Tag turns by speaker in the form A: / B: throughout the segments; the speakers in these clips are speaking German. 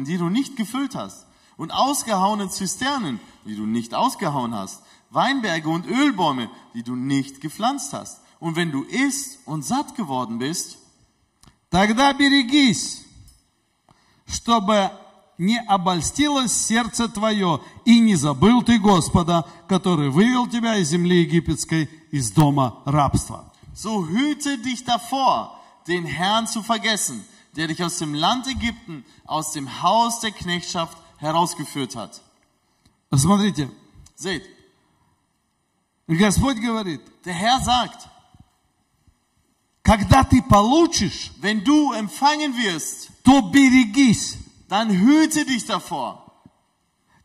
A: Brunnen, die du nicht gefüllt hast, und ausgehauene Zisternen, die du nicht ausgehauen hast, Weinberge und Ölbäume, die du nicht gepflanzt hast. Und wenn du isst und satt geworden bist,
B: Тогда берегись, чтобы не обольстилось сердце твое, и не забыл ты Господа, который вывел тебя из земли египетской, из дома рабства.
A: so hüte dich davor, den Herrn zu vergessen, der dich aus dem Land Ägypten, aus dem Haus der Knechtschaft herausgeführt hat.
B: Смотрите,
A: Seht,
B: Господь говорит,
A: der Herr sagt,
B: когда ты получишь,
A: wenn du empfangen wirst,
B: то берегись.
A: dann hüte dich davor.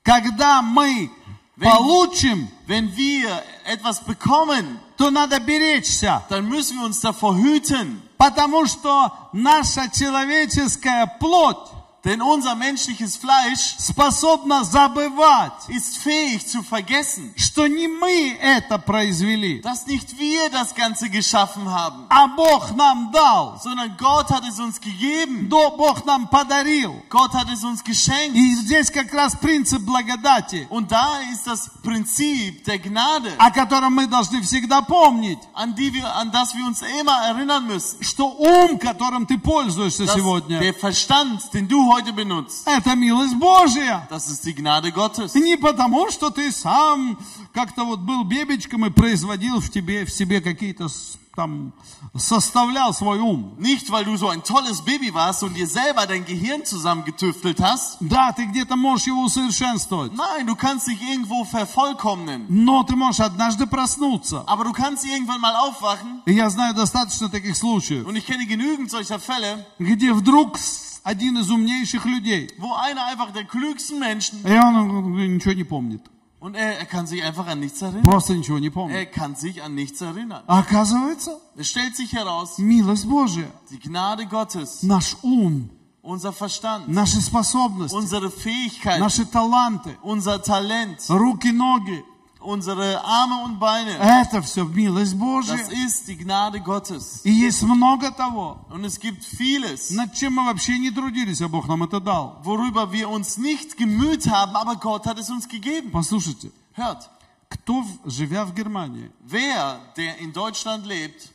B: Когда мы
A: Wenn-
B: получим,
A: Wenn wir etwas bekommen,
B: то надо беречься,
A: dann müssen wir uns davor hüten.
B: Потому что наша человеческая плоть
A: Denn unser menschliches Fleisch
B: способна забывать,
A: ist fähig zu vergessen,
B: что не мы это произвели,
A: dass nicht wir das Ganze geschaffen haben,
B: а Бог нам дал,
A: sondern Gott hat es uns gegeben.
B: да Бог нам подарил.
A: Gott hat es uns geschenkt.
B: И здесь как раз принцип благодати,
A: Und da ist das Prinzip der Gnade,
B: о котором мы должны всегда помнить,
A: an, die wir, an das wir uns immer erinnern müssen.
B: что ум, которым ты пользуешься
A: Dass
B: сегодня,
A: der Verstand, den du heute benutzt,
B: это милость Божья.
A: das ist die Gnade Gottes.
B: Не потому, что ты сам как-то вот был бебечком и производил в тебе, в себе какие-то там, составлял свой ум.
A: Nicht, weil du so ein tolles Baby warst und dir selber dein Gehirn zusammengetüftelt hast.
B: Да, ты где-то можешь его усовершенствовать,
A: Nein, du kannst dich irgendwo vervollkommnen.
B: но ты можешь однажды проснуться.
A: Aber du kannst irgendwann mal aufwachen.
B: И я знаю достаточно таких случаев,
A: Und ich kenne genügend solcher Fälle,
B: где вдруг с- один из умнейших людей,
A: wo einer einfach der klügsten Menschen
B: и он э, ничего не помнит,
A: und er, er kann sich einfach an nichts erinnern.
B: просто ничего не помнит.
A: Er kann sich an nichts erinnern.
B: А оказывается,
A: Es stellt sich heraus,
B: милость Божья,
A: die Gnade Gottes,
B: наш ум,
A: unser Verstand,
B: наши способности,
A: unsere Fähigkeit,
B: наши таланты,
A: unser Talent,
B: руки, ноги,
A: unsere Arme und Beine,
B: это все милость
A: das
B: Божья.
A: ist die Gnade Gottes.
B: И есть много того,
A: Und es gibt vieles,
B: над чем мы вообще не трудились, а Бог нам это дал.
A: worüber wir uns nicht gemüht haben, aber Gott hat es uns gegeben.
B: Послушайте,
A: Hört,
B: кто, живя в Германии,
A: wer, der in Deutschland lebt,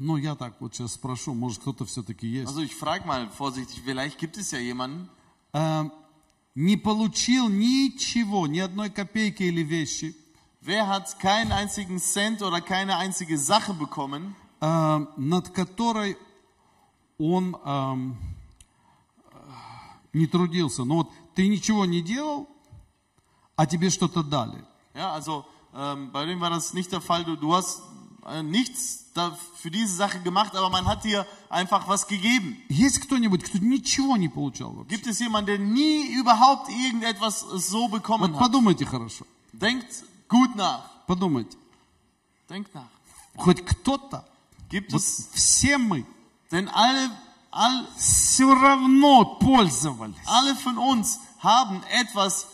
B: ну я так вот сейчас спрошу, может кто-то все-таки есть,
A: also ich frage mal vorsichtig, vielleicht gibt es ja jemanden,
B: э, не получил ничего, ни одной копейки или вещи,
A: wer hat keinen einzigen Cent oder keine einzige Sache bekommen,
B: э, над которой он эм, э, не трудился. Ну вот ты ничего не делал, а тебе что-то дали.
A: Ja, also ähm, bei dem war das nicht der Fall. Du, du hast äh, nichts da für diese Sache gemacht, aber man hat dir einfach was gegeben.
B: Есть кто-нибудь, кто ничего не получал вообще?
A: Gibt es jemanden, der nie überhaupt irgendetwas so bekommen
B: Вот
A: hat?
B: подумайте хорошо,
A: Denkt gut nach.
B: подумайте.
A: Denkt nach.
B: Хоть кто-то,
A: Gibt
B: вот
A: es,
B: все мы
A: denn alle, all,
B: все равно пользовались.
A: alle von uns haben etwas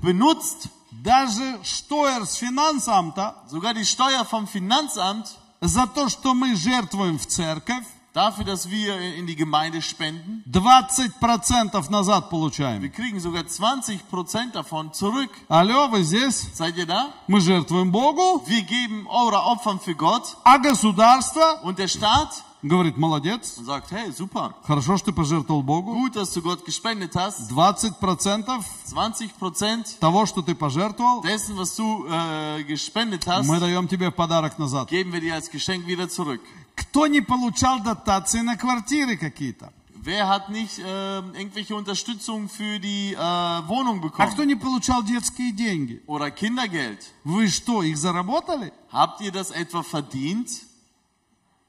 A: benutzt,
B: Даже с финансам-то
A: sogar die Steuer vom Finanzamt,
B: за то, что мы жертвуем в церковь,
A: dafür, dass wir in die Gemeinde spenden.
B: 20% назад
A: Wir
B: получаем.
A: kriegen sogar 20% davon zurück.
B: Алло, вы здесь?
A: Seid ihr da?
B: Мы жертвуем Богу,
A: Wir geben eure Opfern für Gott
B: а государство
A: und der Staat
B: говорит, молодец,
A: und sagt, hey, super,
B: хорошо, что ты пожертвовал Богу.
A: gut, dass du Gott gespendet hast.
B: 20%
A: 20%
B: того, что ты пожертвовал,
A: dessen, was du äh, gespendet hast,
B: мы даем тебе в подарок назад.
A: geben wir dir als Geschenk wieder zurück.
B: Кто не получал дотации на квартиры какие-то?
A: Wer hat nicht äh, irgendwelche Unterstützung für die äh, Wohnung
B: А кто
A: bekommen?
B: не получал детские деньги?
A: Oder Kindergeld?
B: Вы что, их заработали?
A: Habt ihr das etwa verdient?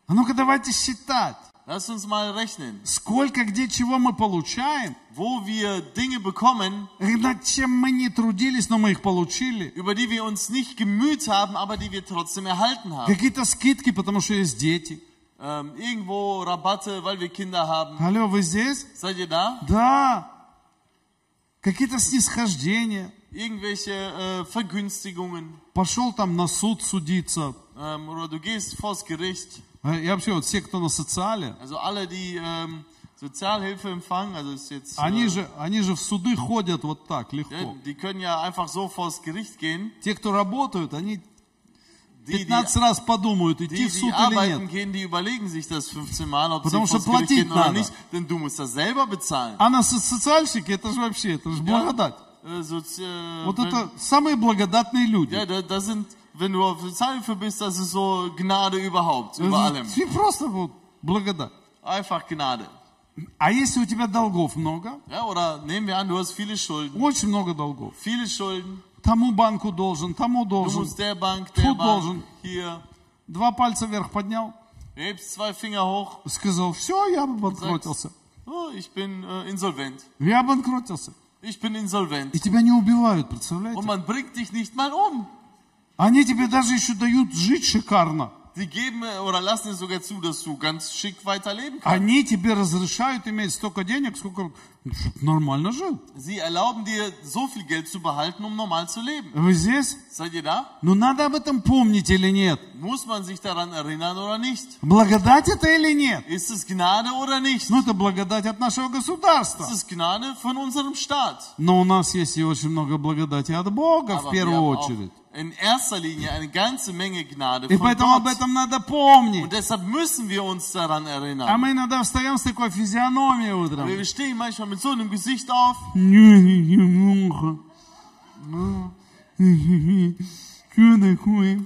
B: А ну-ка давайте считать.
A: Lasst uns mal rechnen.
B: Сколько, где, чего мы получаем,
A: Wo wir Dinge bekommen,
B: над чем мы не трудились, но мы их получили.
A: über die wir uns nicht gemüht haben, aber die wir trotzdem erhalten haben.
B: Какие-то скидки, потому что есть дети.
A: Ähm, irgendwo Rabatte, weil wir Kinder haben.
B: Алло, вы здесь?
A: Seid ihr da?
B: Да. Какие-то снисхождения.
A: Irgendwelche äh, Vergünstigungen.
B: Пошел там на суд судиться.
A: Ähm, oder du gehst vors Gericht.
B: А И вообще, вот все, кто на социале,
A: Also alle, die ähm, Sozialhilfe empfangen, also ist jetzt,
B: Они
A: äh,
B: же, они же в суды ходят вот так,
A: ja,
B: легко.
A: die können ja einfach so vors Gericht gehen.
B: Те, кто работают, они
A: Die, die,
B: 15 раз подумают, идти в суд или нет.
A: gehen, die überlegen sich das 15 Mal, ob
B: Потому что платить надо.
A: nicht, denn du musst das selber bezahlen.
B: А на со- социальщики, это же вообще, это же благодать.
A: Äh, Sozi äh,
B: Вот это самые благодатные люди.
A: ja, da, da sind, wenn du auf Sozialhilfe bist, das ist so Gnade überhaupt, über allem.
B: И просто вот благодать.
A: Einfach Gnade.
B: А если у тебя долгов много,
A: Ja, oder nehmen wir an, du hast viele Schulden.
B: очень много долгов,
A: Viele Schulden.
B: тому банку должен, тому
A: Du
B: должен,
A: musst der Bank, der
B: Тут
A: Bank,
B: должен.
A: hier.
B: два пальца вверх поднял,
A: Hebst zwei Finger hoch.
B: сказал, все, я обанкротился.
A: Oh, ich bin äh, insolvent.
B: Я обанкротился.
A: Ich bin insolvent.
B: И тебя не убивают,
A: Und
B: представляете?
A: man bringt dich nicht mal um.
B: Они тебе даже еще дают жить шикарно.
A: Geben äh, oder lassen es sogar zu, dass du ganz schick weiterleben kannst.
B: Они тебе разрешают иметь столько денег, сколько нормально жил.
A: Sie erlauben dir, so viel Geld zu behalten, um normal zu leben.
B: Вы здесь?
A: Seid ihr da?
B: Ну надо об этом помнить или нет?
A: Muss man sich daran erinnern oder nicht?
B: Благодать это или нет?
A: Ist es Gnade oder nicht?
B: Ну это благодать от нашего государства.
A: Es ist Gnade von unserem Staat.
B: Но у нас есть и очень много благодати от Бога в
A: Aber wir
B: первую
A: auch
B: очередь.
A: in erster Linie eine ganze Menge Gnade
B: И
A: von
B: поэтому об
A: Gott.
B: этом надо помнить.
A: Und deshalb müssen wir uns daran
B: А
A: erinnern.
B: мы иногда встаем с такой физиономией утром.
A: Wir stehen manchmal mit so einem Gesicht auf.
B: Что такое?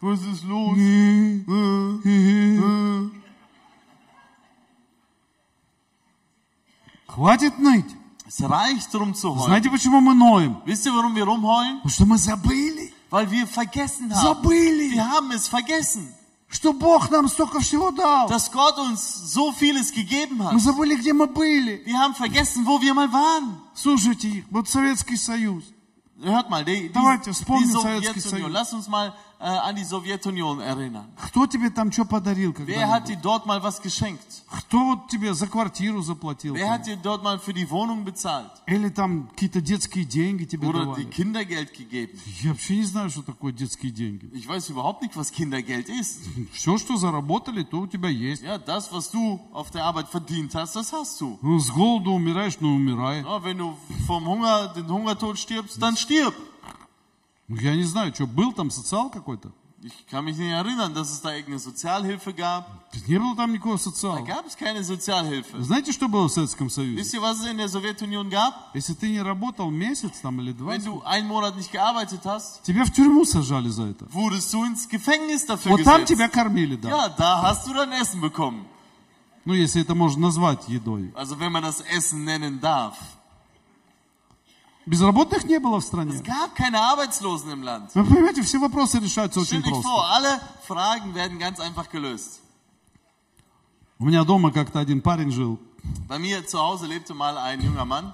A: Was ist los?
B: Хватит ныть.
A: Es reicht drum zu heulen.
B: Знаете, почему мы ноем?
A: Wisst ihr, warum wir rumheulen?
B: Потому что мы забыли.
A: Weil wir vergessen haben.
B: Забыли.
A: Wir haben es vergessen,
B: Что Бог нам столько всего дал.
A: dass Gott uns so vieles gegeben
B: Мы
A: hat.
B: забыли, где мы были.
A: Wir haben vergessen, wo wir mal waren.
B: Слушайте, вот Советский Союз.
A: Hört mal, die, die,
B: Давайте
A: die
B: вспомним Советский
A: Sowjetunion.
B: Союз.
A: Lass uns mal äh, an die Sowjetunion erinnern.
B: Кто тебе там что подарил
A: Wer
B: когда
A: hat dir dort mal was geschenkt?
B: Кто вот тебе за квартиру заплатил?
A: Wer
B: там?
A: hat dir dort mal für die Wohnung bezahlt?
B: Или там какие-то детские деньги тебе
A: Oder
B: давали?
A: die Kindergeld gegeben?
B: Я вообще не знаю, что такое детские деньги.
A: Ich weiß überhaupt nicht, was Kindergeld ist.
B: Все, что заработали, то у тебя есть.
A: Ja, das, was du auf der Arbeit verdient hast, das hast du.
B: Ну, с голоду умираешь, ну умирай.
A: Ja, wenn du vom Hunger, den Hungertod stirbst, dann stirb.
B: Ну, Я не знаю, что, был там социал какой-то?
A: Ich kann mich nicht erinnern, dass es da irgendeine Sozialhilfe gab.
B: Не было там никакого
A: Da
B: социала.
A: gab es keine Sozialhilfe.
B: Знаете, что было в Советском Союзе?
A: Wisst ihr, was es in der Sowjetunion gab?
B: Если ты не работал месяц там или два,
A: Wenn du einen Monat nicht gearbeitet hast,
B: тебя в тюрьму сажали за это.
A: wurdest du ins Gefängnis dafür
B: Вот там
A: gesetzt.
B: тебя кормили, да.
A: Ja, da hast du dein Essen bekommen.
B: Ну, если это можно назвать едой.
A: Also wenn man das Essen nennen darf.
B: Безработных не было в
A: Es
B: стране.
A: gab keine Arbeitslosen im Land.
B: Вы понимаете, все вопросы решаются очень просто.
A: vor, alle Fragen werden ganz einfach gelöst.
B: У меня дома как-то один парень жил.
A: Bei mir zu Hause lebte mal ein junger Mann.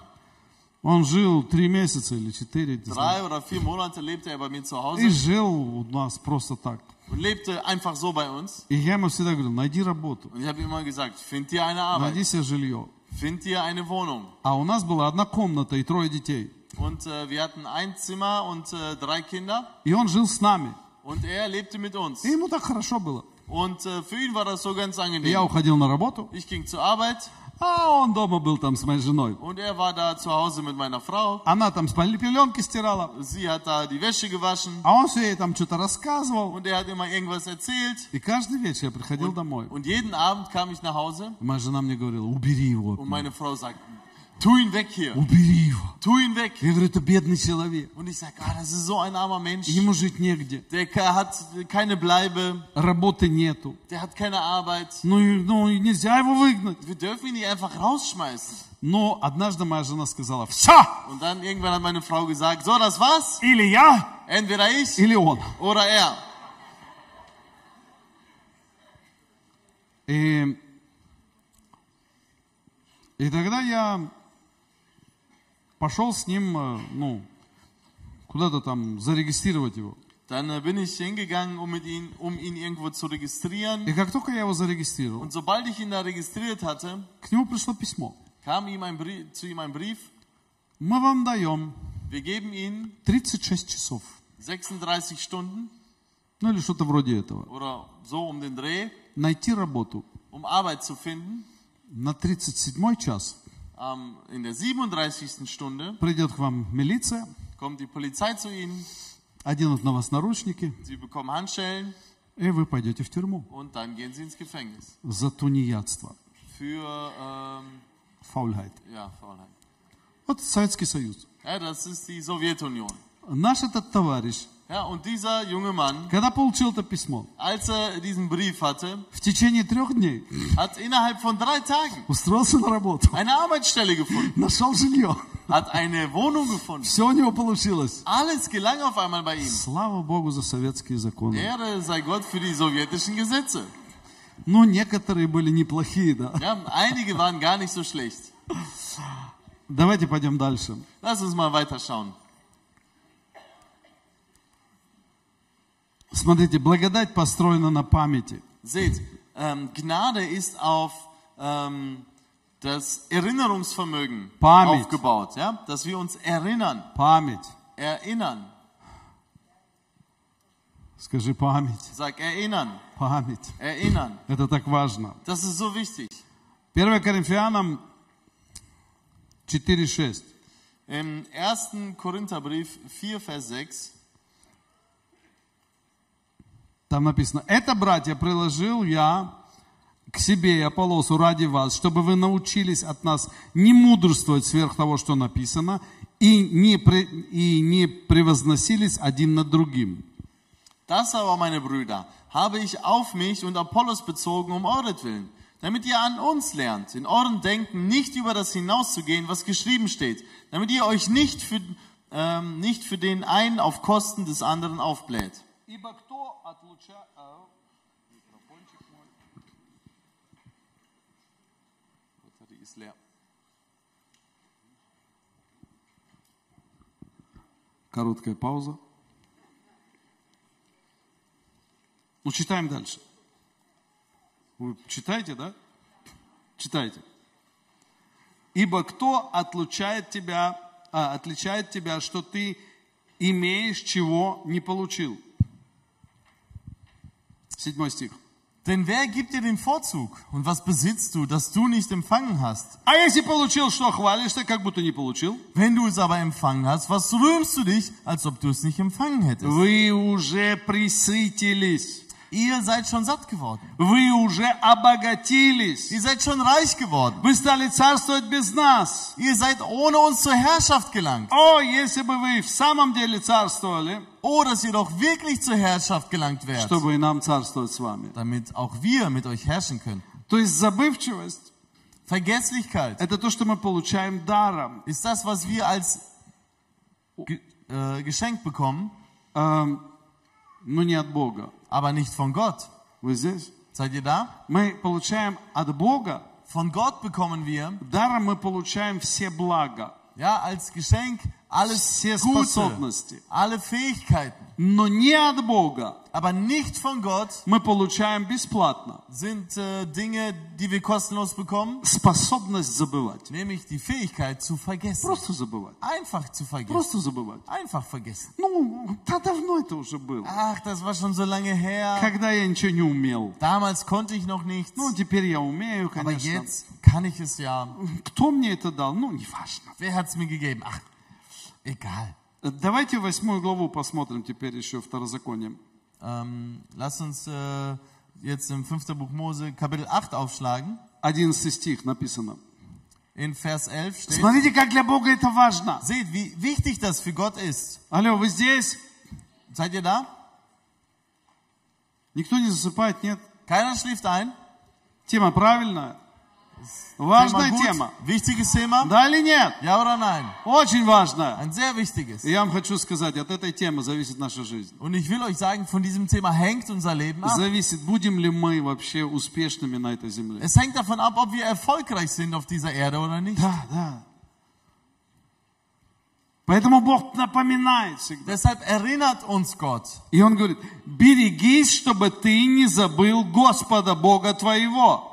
B: Он жил три месяца или четыре. не знаю.
A: Drei oder vier Monate lebte er bei mir zu
B: И жил у нас просто так.
A: und lebte einfach so bei uns.
B: И я ему всегда говорил, найди работу,
A: Und ich habe immer gesagt, find dir eine Arbeit,
B: найди себе жилье.
A: find dir eine Wohnung.
B: А у нас была одна комната и трое детей.
A: Und äh, wir hatten ein Zimmer und äh, drei Kinder
B: И он жил с нами.
A: und er lebte mit uns.
B: И ему так хорошо было.
A: Und äh, für ihn war das so ganz
B: И Я
A: angenehm.
B: уходил на работу,
A: Ich ging zur Arbeit
B: а он дома был там с моей женой.
A: und er war da zu Hause mit meiner Frau.
B: Она там спальные пеленки стирала,
A: Sie hat da die Wäsche gewaschen
B: а он все ей там что-то рассказывал.
A: und er hat immer irgendwas erzählt.
B: И каждый вечер я приходил домой.
A: Und jeden Abend kam ich nach Hause
B: И моя жена мне говорила, убери его. от
A: und
B: меня.
A: meine Frau sagt, tu ihn weg hier,
B: Убери его.
A: tu ihn weg.
B: Я говорю, это бедный человек.
A: Und ich sage, ah, das ist so ein armer Mensch.
B: Ему жить негде.
A: Der hat keine Bleibe,
B: Работы нету.
A: der hat keine Arbeit.
B: Ну, ну нельзя его выгнать.
A: Wir dürfen ihn nicht einfach rausschmeißen.
B: Но однажды моя жена сказала, все,
A: Und dann irgendwann hat meine Frau gesagt, so, das war's.
B: или я,
A: Entweder ich
B: или он.
A: oder er.
B: И, и тогда я пошел с ним, э, ну, куда-то там зарегистрировать его.
A: Dann äh, bin ich hingegangen, um, mit ihn, um ihn irgendwo zu registrieren.
B: И как только я его зарегистрировал,
A: Und sobald ich ihn da registriert hatte,
B: к нему пришло письмо.
A: kam ihm ein Brief, zu ihm ein Brief.
B: Мы вам даем
A: Wir geben Ihnen
B: 36 часов.
A: 36 Stunden
B: Ну или что-то вроде этого.
A: oder so um den Dreh,
B: Найти работу
A: um Arbeit zu finden.
B: На 37 час
A: Ähm, in der 37. Stunde
B: придет к вам милиция,
A: kommt die Polizei zu ihnen,
B: оденут на вас наручники,
A: sie bekommen Handschellen
B: и вы пойдете в тюрьму
A: und dann gehen sie ins Gefängnis.
B: за тунеядство,
A: Für, ähm,
B: фаульхайт.
A: ja, Faulheit.
B: Вот Советский Союз.
A: Ja, das ist die Sowjetunion.
B: Наш этот товарищ,
A: Ja, und dieser junge Mann,
B: когда получил это письмо,
A: als er diesen Brief hatte,
B: в течение трех дней
A: hat innerhalb von drei Tagen
B: устроился на работу,
A: eine Arbeitsstelle gefunden,
B: нашел жилье.
A: hat eine Wohnung gefunden.
B: Все у него получилось.
A: Alles gelang auf einmal bei ihm.
B: Слава Богу за советские законы.
A: Ehre sei Gott für die sowjetischen Gesetze.
B: Ну, некоторые были неплохие, да.
A: Ja, einige waren gar nicht so schlecht.
B: Давайте пойдем дальше.
A: Lass uns mal weiterschauen.
B: Смотрите, благодать построена на памяти.
A: Seht, ähm, Gnade ist auf ähm, das Erinnerungsvermögen Pamit.
B: aufgebaut.
A: aufgebaut, ja? dass wir uns erinnern,
B: Память.
A: erinnern.
B: Скажи память.
A: Sag erinnern,
B: Память.
A: erinnern.
B: Это так важно.
A: Das ist so wichtig.
B: 1 Коринфянам 4.6.
A: Im 1. Korintherbrief 4, Vers 6
B: Там написано, это, братья, приложил я к себе и Аполлосу ради вас, чтобы вы научились от нас не мудрствовать сверх того, что написано, и не, при- и не превозносились один над другим.
A: Das aber, meine Brüder, habe ich auf mich und Apollos bezogen um euretwillen, damit ihr an uns lernt, in eurem Denken nicht über das hinauszugehen, was geschrieben steht, damit ihr euch nicht für, ähm, nicht für den einen auf Kosten des anderen aufbläht.
B: Ибо кто отлуча...
A: Die ist leer.
B: Короткая пауза. Ну, читаем дальше. Вы читаете, да? Читайте. Ибо кто отлучает тебя, а, отличает тебя, что ты имеешь, чего не получил? Седьмой стих.
A: Denn wer gibt dir den Vorzug? Und was besitzt du, das du nicht empfangen hast?
B: А если получил, что хвалишься, как будто не получил?
A: Wenn du es aber empfangen hast, was rühmst du dich, als ob du es nicht empfangen hättest?
B: Вы уже присытились.
A: Ihr seid schon satt geworden.
B: Вы уже обогатились.
A: Ihr seid schon reich geworden.
B: Вы стали царствовать без нас.
A: Ihr seid ohne uns zur Herrschaft gelangt.
B: О, если бы вы в самом деле царствовали,
A: Oh, dass ihr doch wirklich zur Herrschaft gelangt wärt,
B: чтобы и нам царствовать с вами.
A: damit auch wir mit euch herrschen können.
B: То есть забывчивость
A: Vergesslichkeit –
B: это то, что мы получаем даром.
A: ist das, was wir als ge äh, Geschenk bekommen,
B: Эм, но не от Бога.
A: aber nicht von Gott.
B: Вы здесь?
A: Seid ihr da?
B: Мы получаем от Бога,
A: Von Gott bekommen wir,
B: даром мы получаем все блага,
A: ja, als Geschenk alles
B: все
A: Gute,
B: способности.
A: alle Fähigkeiten.
B: Но не от Бога
A: Aber nicht von Gott
B: мы получаем бесплатно
A: sind äh, Dinge, die wir kostenlos bekommen,
B: способность забывать.
A: nämlich die Fähigkeit zu vergessen.
B: Просто забывать.
A: Einfach zu vergessen.
B: Просто забывать.
A: Einfach vergessen.
B: Ну, да давно это уже было.
A: Ach, das war schon so lange her.
B: Когда я ничего не умел.
A: Damals konnte ich noch nichts.
B: Ну, теперь я умею,
A: Aber
B: конечно.
A: jetzt kann ich es ja.
B: Кто мне это дал? Ну, неважно.
A: Wer hat es mir gegeben? Ach, egal.
B: Давайте восьмую главу посмотрим теперь еще Второзаконие.
A: Ähm, lasst uns äh, jetzt im 5. Buch Mose Kapitel 8 aufschlagen.
B: 11 стих написано.
A: In Vers 11 steht,
B: Смотрите, как для Бога это важно.
A: seht, wie wichtig das für Gott ist.
B: Алло, вы здесь?
A: Seid ihr da?
B: Никто не засыпает, нет?
A: Keiner schläft ein?
B: Тема правильная? Важная тема.
A: Wichtiges Thema?
B: Да или нет?
A: Ja oder nein?
B: Очень важная.
A: Ein sehr wichtiges.
B: И я вам хочу сказать, от этой темы зависит наша жизнь.
A: Und ich will euch sagen, von diesem Thema hängt unser Leben ab.
B: Зависит, будем ли мы вообще успешными на этой земле.
A: Es hängt davon ab, ob wir erfolgreich sind auf dieser Erde oder nicht.
B: Да, да. Поэтому Бог напоминает всегда.
A: Deshalb erinnert uns Gott.
B: И Он говорит, берегись, чтобы ты не забыл Господа Бога твоего.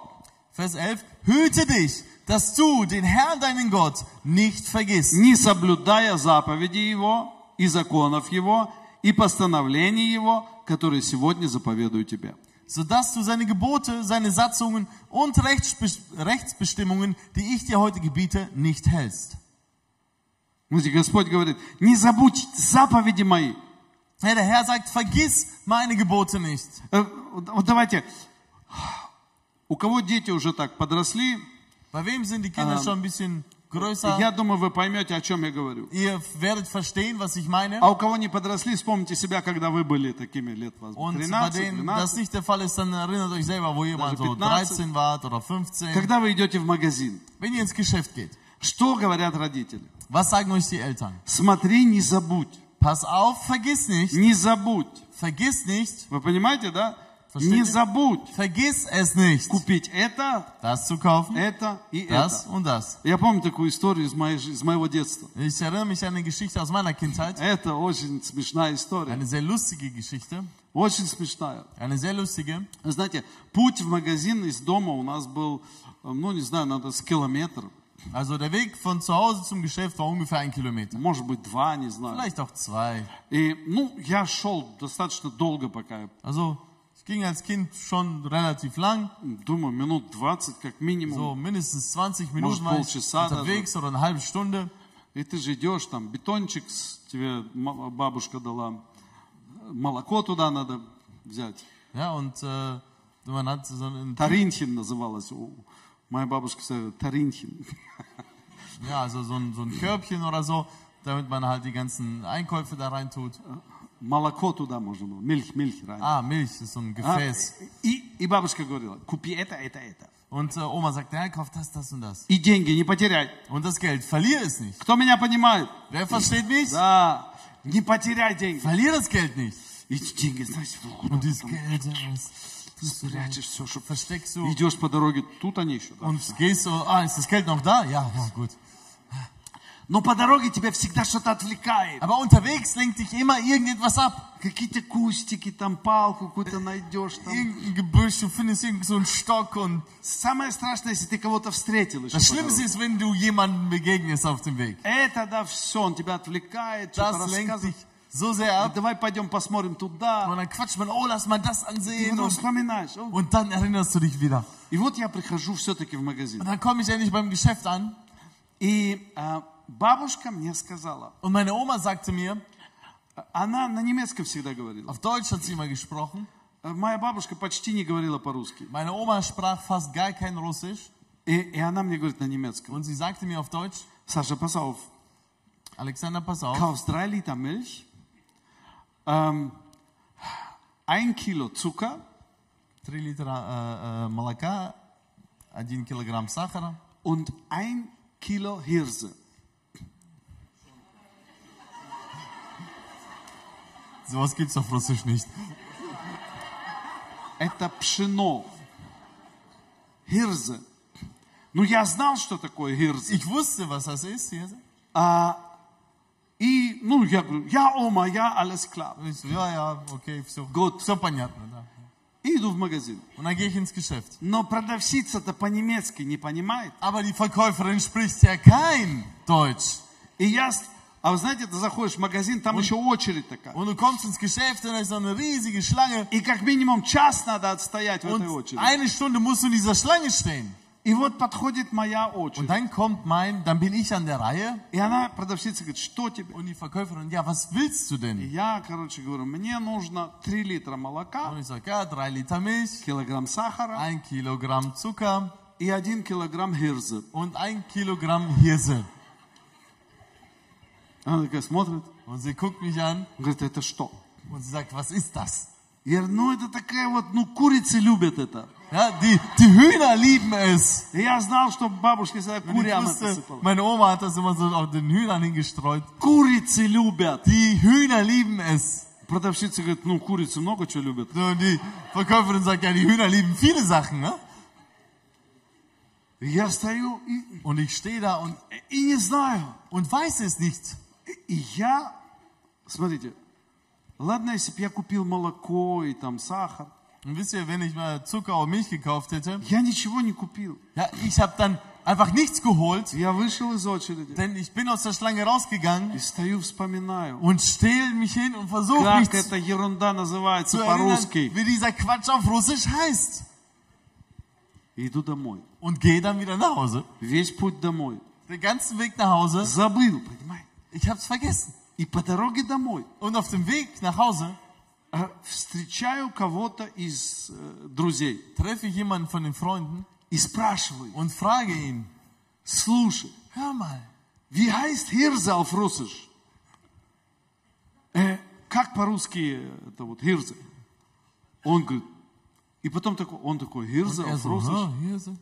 A: Vers 11. Hüte dich, dass du den Herrn, deinen Gott, nicht vergisst.
B: не соблюдая заповеди Его и законов Его и постановлений Его, которые сегодня заповедую тебе.
A: sodass du seine Gebote, seine Satzungen und Rechtsbe- Rechtsbestimmungen, die ich dir heute gebiete, nicht hältst.
B: Смотрите, Господь говорит, не забудь заповеди мои.
A: Ja, der Herr sagt, vergiss meine Gebote nicht.
B: Э, Вот вот давайте, у кого дети уже так подросли,
A: Bei wem sind die Kinder
B: Ähm,
A: schon ein bisschen größer?
B: я думаю, вы поймете, о чем я говорю.
A: Ihr werdet verstehen, was ich meine.
B: А у кого не подросли, вспомните себя, когда вы были такими лет, вас
A: Und bei
B: 13,
A: denen das
B: 12.
A: nicht der Fall ist, dann erinnert euch selber, wo ihr mal so
B: 15.
A: 13 wart oder 15.
B: Когда вы идете в магазин,
A: Wenn ihr ins Geschäft geht,
B: что говорят родители?
A: was sagen euch die Eltern?
B: Смотри, не забудь.
A: Pass auf, vergiss nicht.
B: Не забудь.
A: Vergiss nicht.
B: Вы понимаете, да?
A: Versteht
B: Не забудь
A: Vergiss es nicht.
B: купить это,
A: Das zu kaufen,
B: это и
A: das
B: это.
A: und das.
B: Я помню такую историю из, моей, из моего детства.
A: Ich erinnere mich an eine Geschichte aus meiner Kindheit.
B: Это очень смешная история.
A: Eine sehr lustige Geschichte.
B: Очень смешная.
A: Eine sehr lustige.
B: Знаете, путь в магазин из дома у нас был, э, ну не знаю, надо с километр.
A: Also der Weg von zu Hause zum Geschäft war ungefähr ein Kilometer.
B: Может быть, два, не знаю.
A: Vielleicht auch zwei.
B: И, ну, я шел достаточно долго, пока
A: Also ich ging als Kind schon relativ lang.
B: думаю, минут 20 как минимум.
A: So mindestens 20 Minuten
B: Может,
A: war ich
B: полчаса даже.
A: unterwegs oder eine halbe Stunde.
B: И ты же идешь, там бетончик с- тебе м- бабушка дала, молоко туда надо взять.
A: Ja, und äh, man hat so einen,
B: Таринхин называлось. У- Моя бабушка сказала, Таринхин.
A: ja, also so ein, so ein Körbchen oder so, damit man halt die ganzen Einkäufe da rein tut.
B: Молоко туда можно было, мельх, мельх раньше.
A: Ah, Milch ist so ein
B: А,
A: Gefäß.
B: И, и бабушка говорила, купи это, это, это.
A: Und äh, Oma sagt, ja, kauf das, das und das.
B: И деньги не потеряй.
A: Und das Geld, verlier es nicht.
B: Кто меня понимает?
A: Wer versteht mich?
B: Да, не потеряй деньги.
A: Verlier das Geld nicht.
B: И деньги, знаете, ну,
A: Und dieses Geld, ja, das tust du da,
B: прячешь все, что
A: versteckst du.
B: идешь по дороге, тут они еще. да.
A: Und gehst so, ah, ist das Geld noch da? Ja, ja, gut.
B: Но по дороге тебя всегда что-то отвлекает.
A: Aber unterwegs lenkt dich immer irgendetwas ab.
B: Какие-то кустики, там палку какую-то найдешь. Там.
A: Irgendein Gebüsch, du findest irgend so einen Stock und
B: Самое страшное, если ты кого-то встретил еще
A: das
B: по
A: Schlimmste
B: дороге.
A: ist, wenn du jemanden begegnest auf dem Weg.
B: Это, да, все, он тебя отвлекает, что-то
A: Das lenkt
B: рассказывает.
A: dich so sehr ab.
B: Давай пойдем посмотрим туда.
A: Und dann quatscht man, oh, lass mal das
B: И
A: ansehen.
B: потом
A: Und,
B: вспоминаешь. «О».
A: und dann erinnerst du dich wieder.
B: И вот я прихожу все-таки в магазин.
A: Und dann komme ich endlich beim Geschäft an.
B: И а, бабушка мне сказала,
A: Und meine Oma sagte mir,
B: она на немецком всегда говорила.
A: auf Deutsch hat sie immer gesprochen.
B: А Моя бабушка почти не говорила по-русски.
A: Meine Oma sprach fast gar kein Russisch.
B: И, и она мне говорит на немецком.
A: Und sie sagte mir auf Deutsch,
B: Саша, pass auf,
A: Alexander, pass auf.
B: kaufst drei Liter Milch, ähm, ein Kilo Zucker
A: 3 Liter äh, äh, молока, 1 Kilogramm Сахара
B: und ein Kilo Hirse.
A: Sowas gibt's auf Russisch nicht.
B: Это пшено. Hirse. Ну, я знал, что такое hirse.
A: Ich wusste, was das ist. Hier.
B: А, и, ну, я говорю, я ома, я, alles klar.
A: Ja, ja, okay, все,
B: Gut.
A: все понятно. Да.
B: И иду в магазин.
A: Und dann gehe ich ins Geschäft.
B: Но продавщица-то по-немецки не понимает.
A: Aber die Verkäuferin spricht ja kein Deutsch.
B: И я, а вы знаете, ты заходишь в магазин, там еще очередь такая.
A: Und du kommst ins Geschäft und da ist so eine riesige Schlange.
B: И как минимум час надо отстоять в этой
A: Und
B: очереди.
A: eine Stunde musst du in dieser Schlange stehen.
B: И вот подходит моя
A: Und
B: очередь.
A: dann kommt mein, dann bin ich an der Reihe.
B: И она, продавщица, говорит, что тебе?
A: Und die Verkäuferin, ja, was willst du
B: И
A: denn?
B: я, короче, говорю, мне нужно 3 литра молока,
A: Und ich sage, ja, drei Liter Milch,
B: килограмм сахара
A: ein Kilogramm Zucker
B: и 1 килограмм hirse.
A: und ein Kilogramm Hirse.
B: Она такая смотрит,
A: Und sie guckt mich an
B: говорит, это что?
A: und sie sagt, was ist das?
B: Я говорю, ну это такая вот, ну курицы любят это.
A: Ja, die, die Hühner lieben es.
B: И я знал, что бабушка всегда
A: Und ich
B: курям это
A: wusste,
B: сыпала.
A: meine Oma hat das immer so auf den Hühnern hingestreut.
B: Курицы любят.
A: Die Hühner lieben es.
B: Продавщица говорит, ну курицы много чего любят.
A: So, und die Verkäuferin sagt, ja, die Hühner lieben viele Sachen, ne?
B: И я стою и,
A: Und ich stehe da und,
B: и не знаю.
A: und weiß es nicht.
B: И я, смотрите, ладно, если бы я купил молоко и там сахар,
A: Und wisst ihr, wenn ich mal Zucker und Milch gekauft hätte,
B: я ничего не купил.
A: ja, ich habe dann einfach nichts geholt,
B: Я вышел из очереди
A: denn ich bin aus der Schlange rausgegangen
B: и стою, вспоминаю,
A: und stehle mich hin und versuche mich
B: как эта ерунда называется
A: zu erinnern,
B: по-русски.
A: wie dieser Quatsch auf Russisch heißt.
B: И Иду домой.
A: Und gehe dann wieder nach Hause.
B: Весь путь домой.
A: Den ganzen Weg nach Hause.
B: Забыл, понимаете?
A: Ich hab's vergessen.
B: И по дороге домой
A: Und auf dem Weg nach Hause
B: э, встречаю кого-то из э, друзей
A: treffe ich jemanden von den Freunden
B: и спрашиваю,
A: und frage ihn,
B: слушай,
A: hör mal,
B: wie heißt Hirse auf Russisch? Э, как по-русски э, это вот Hirse? Он говорит, и потом такой, он такой, Hirse
A: er
B: auf Russisch?
A: "Hä, hier ist er."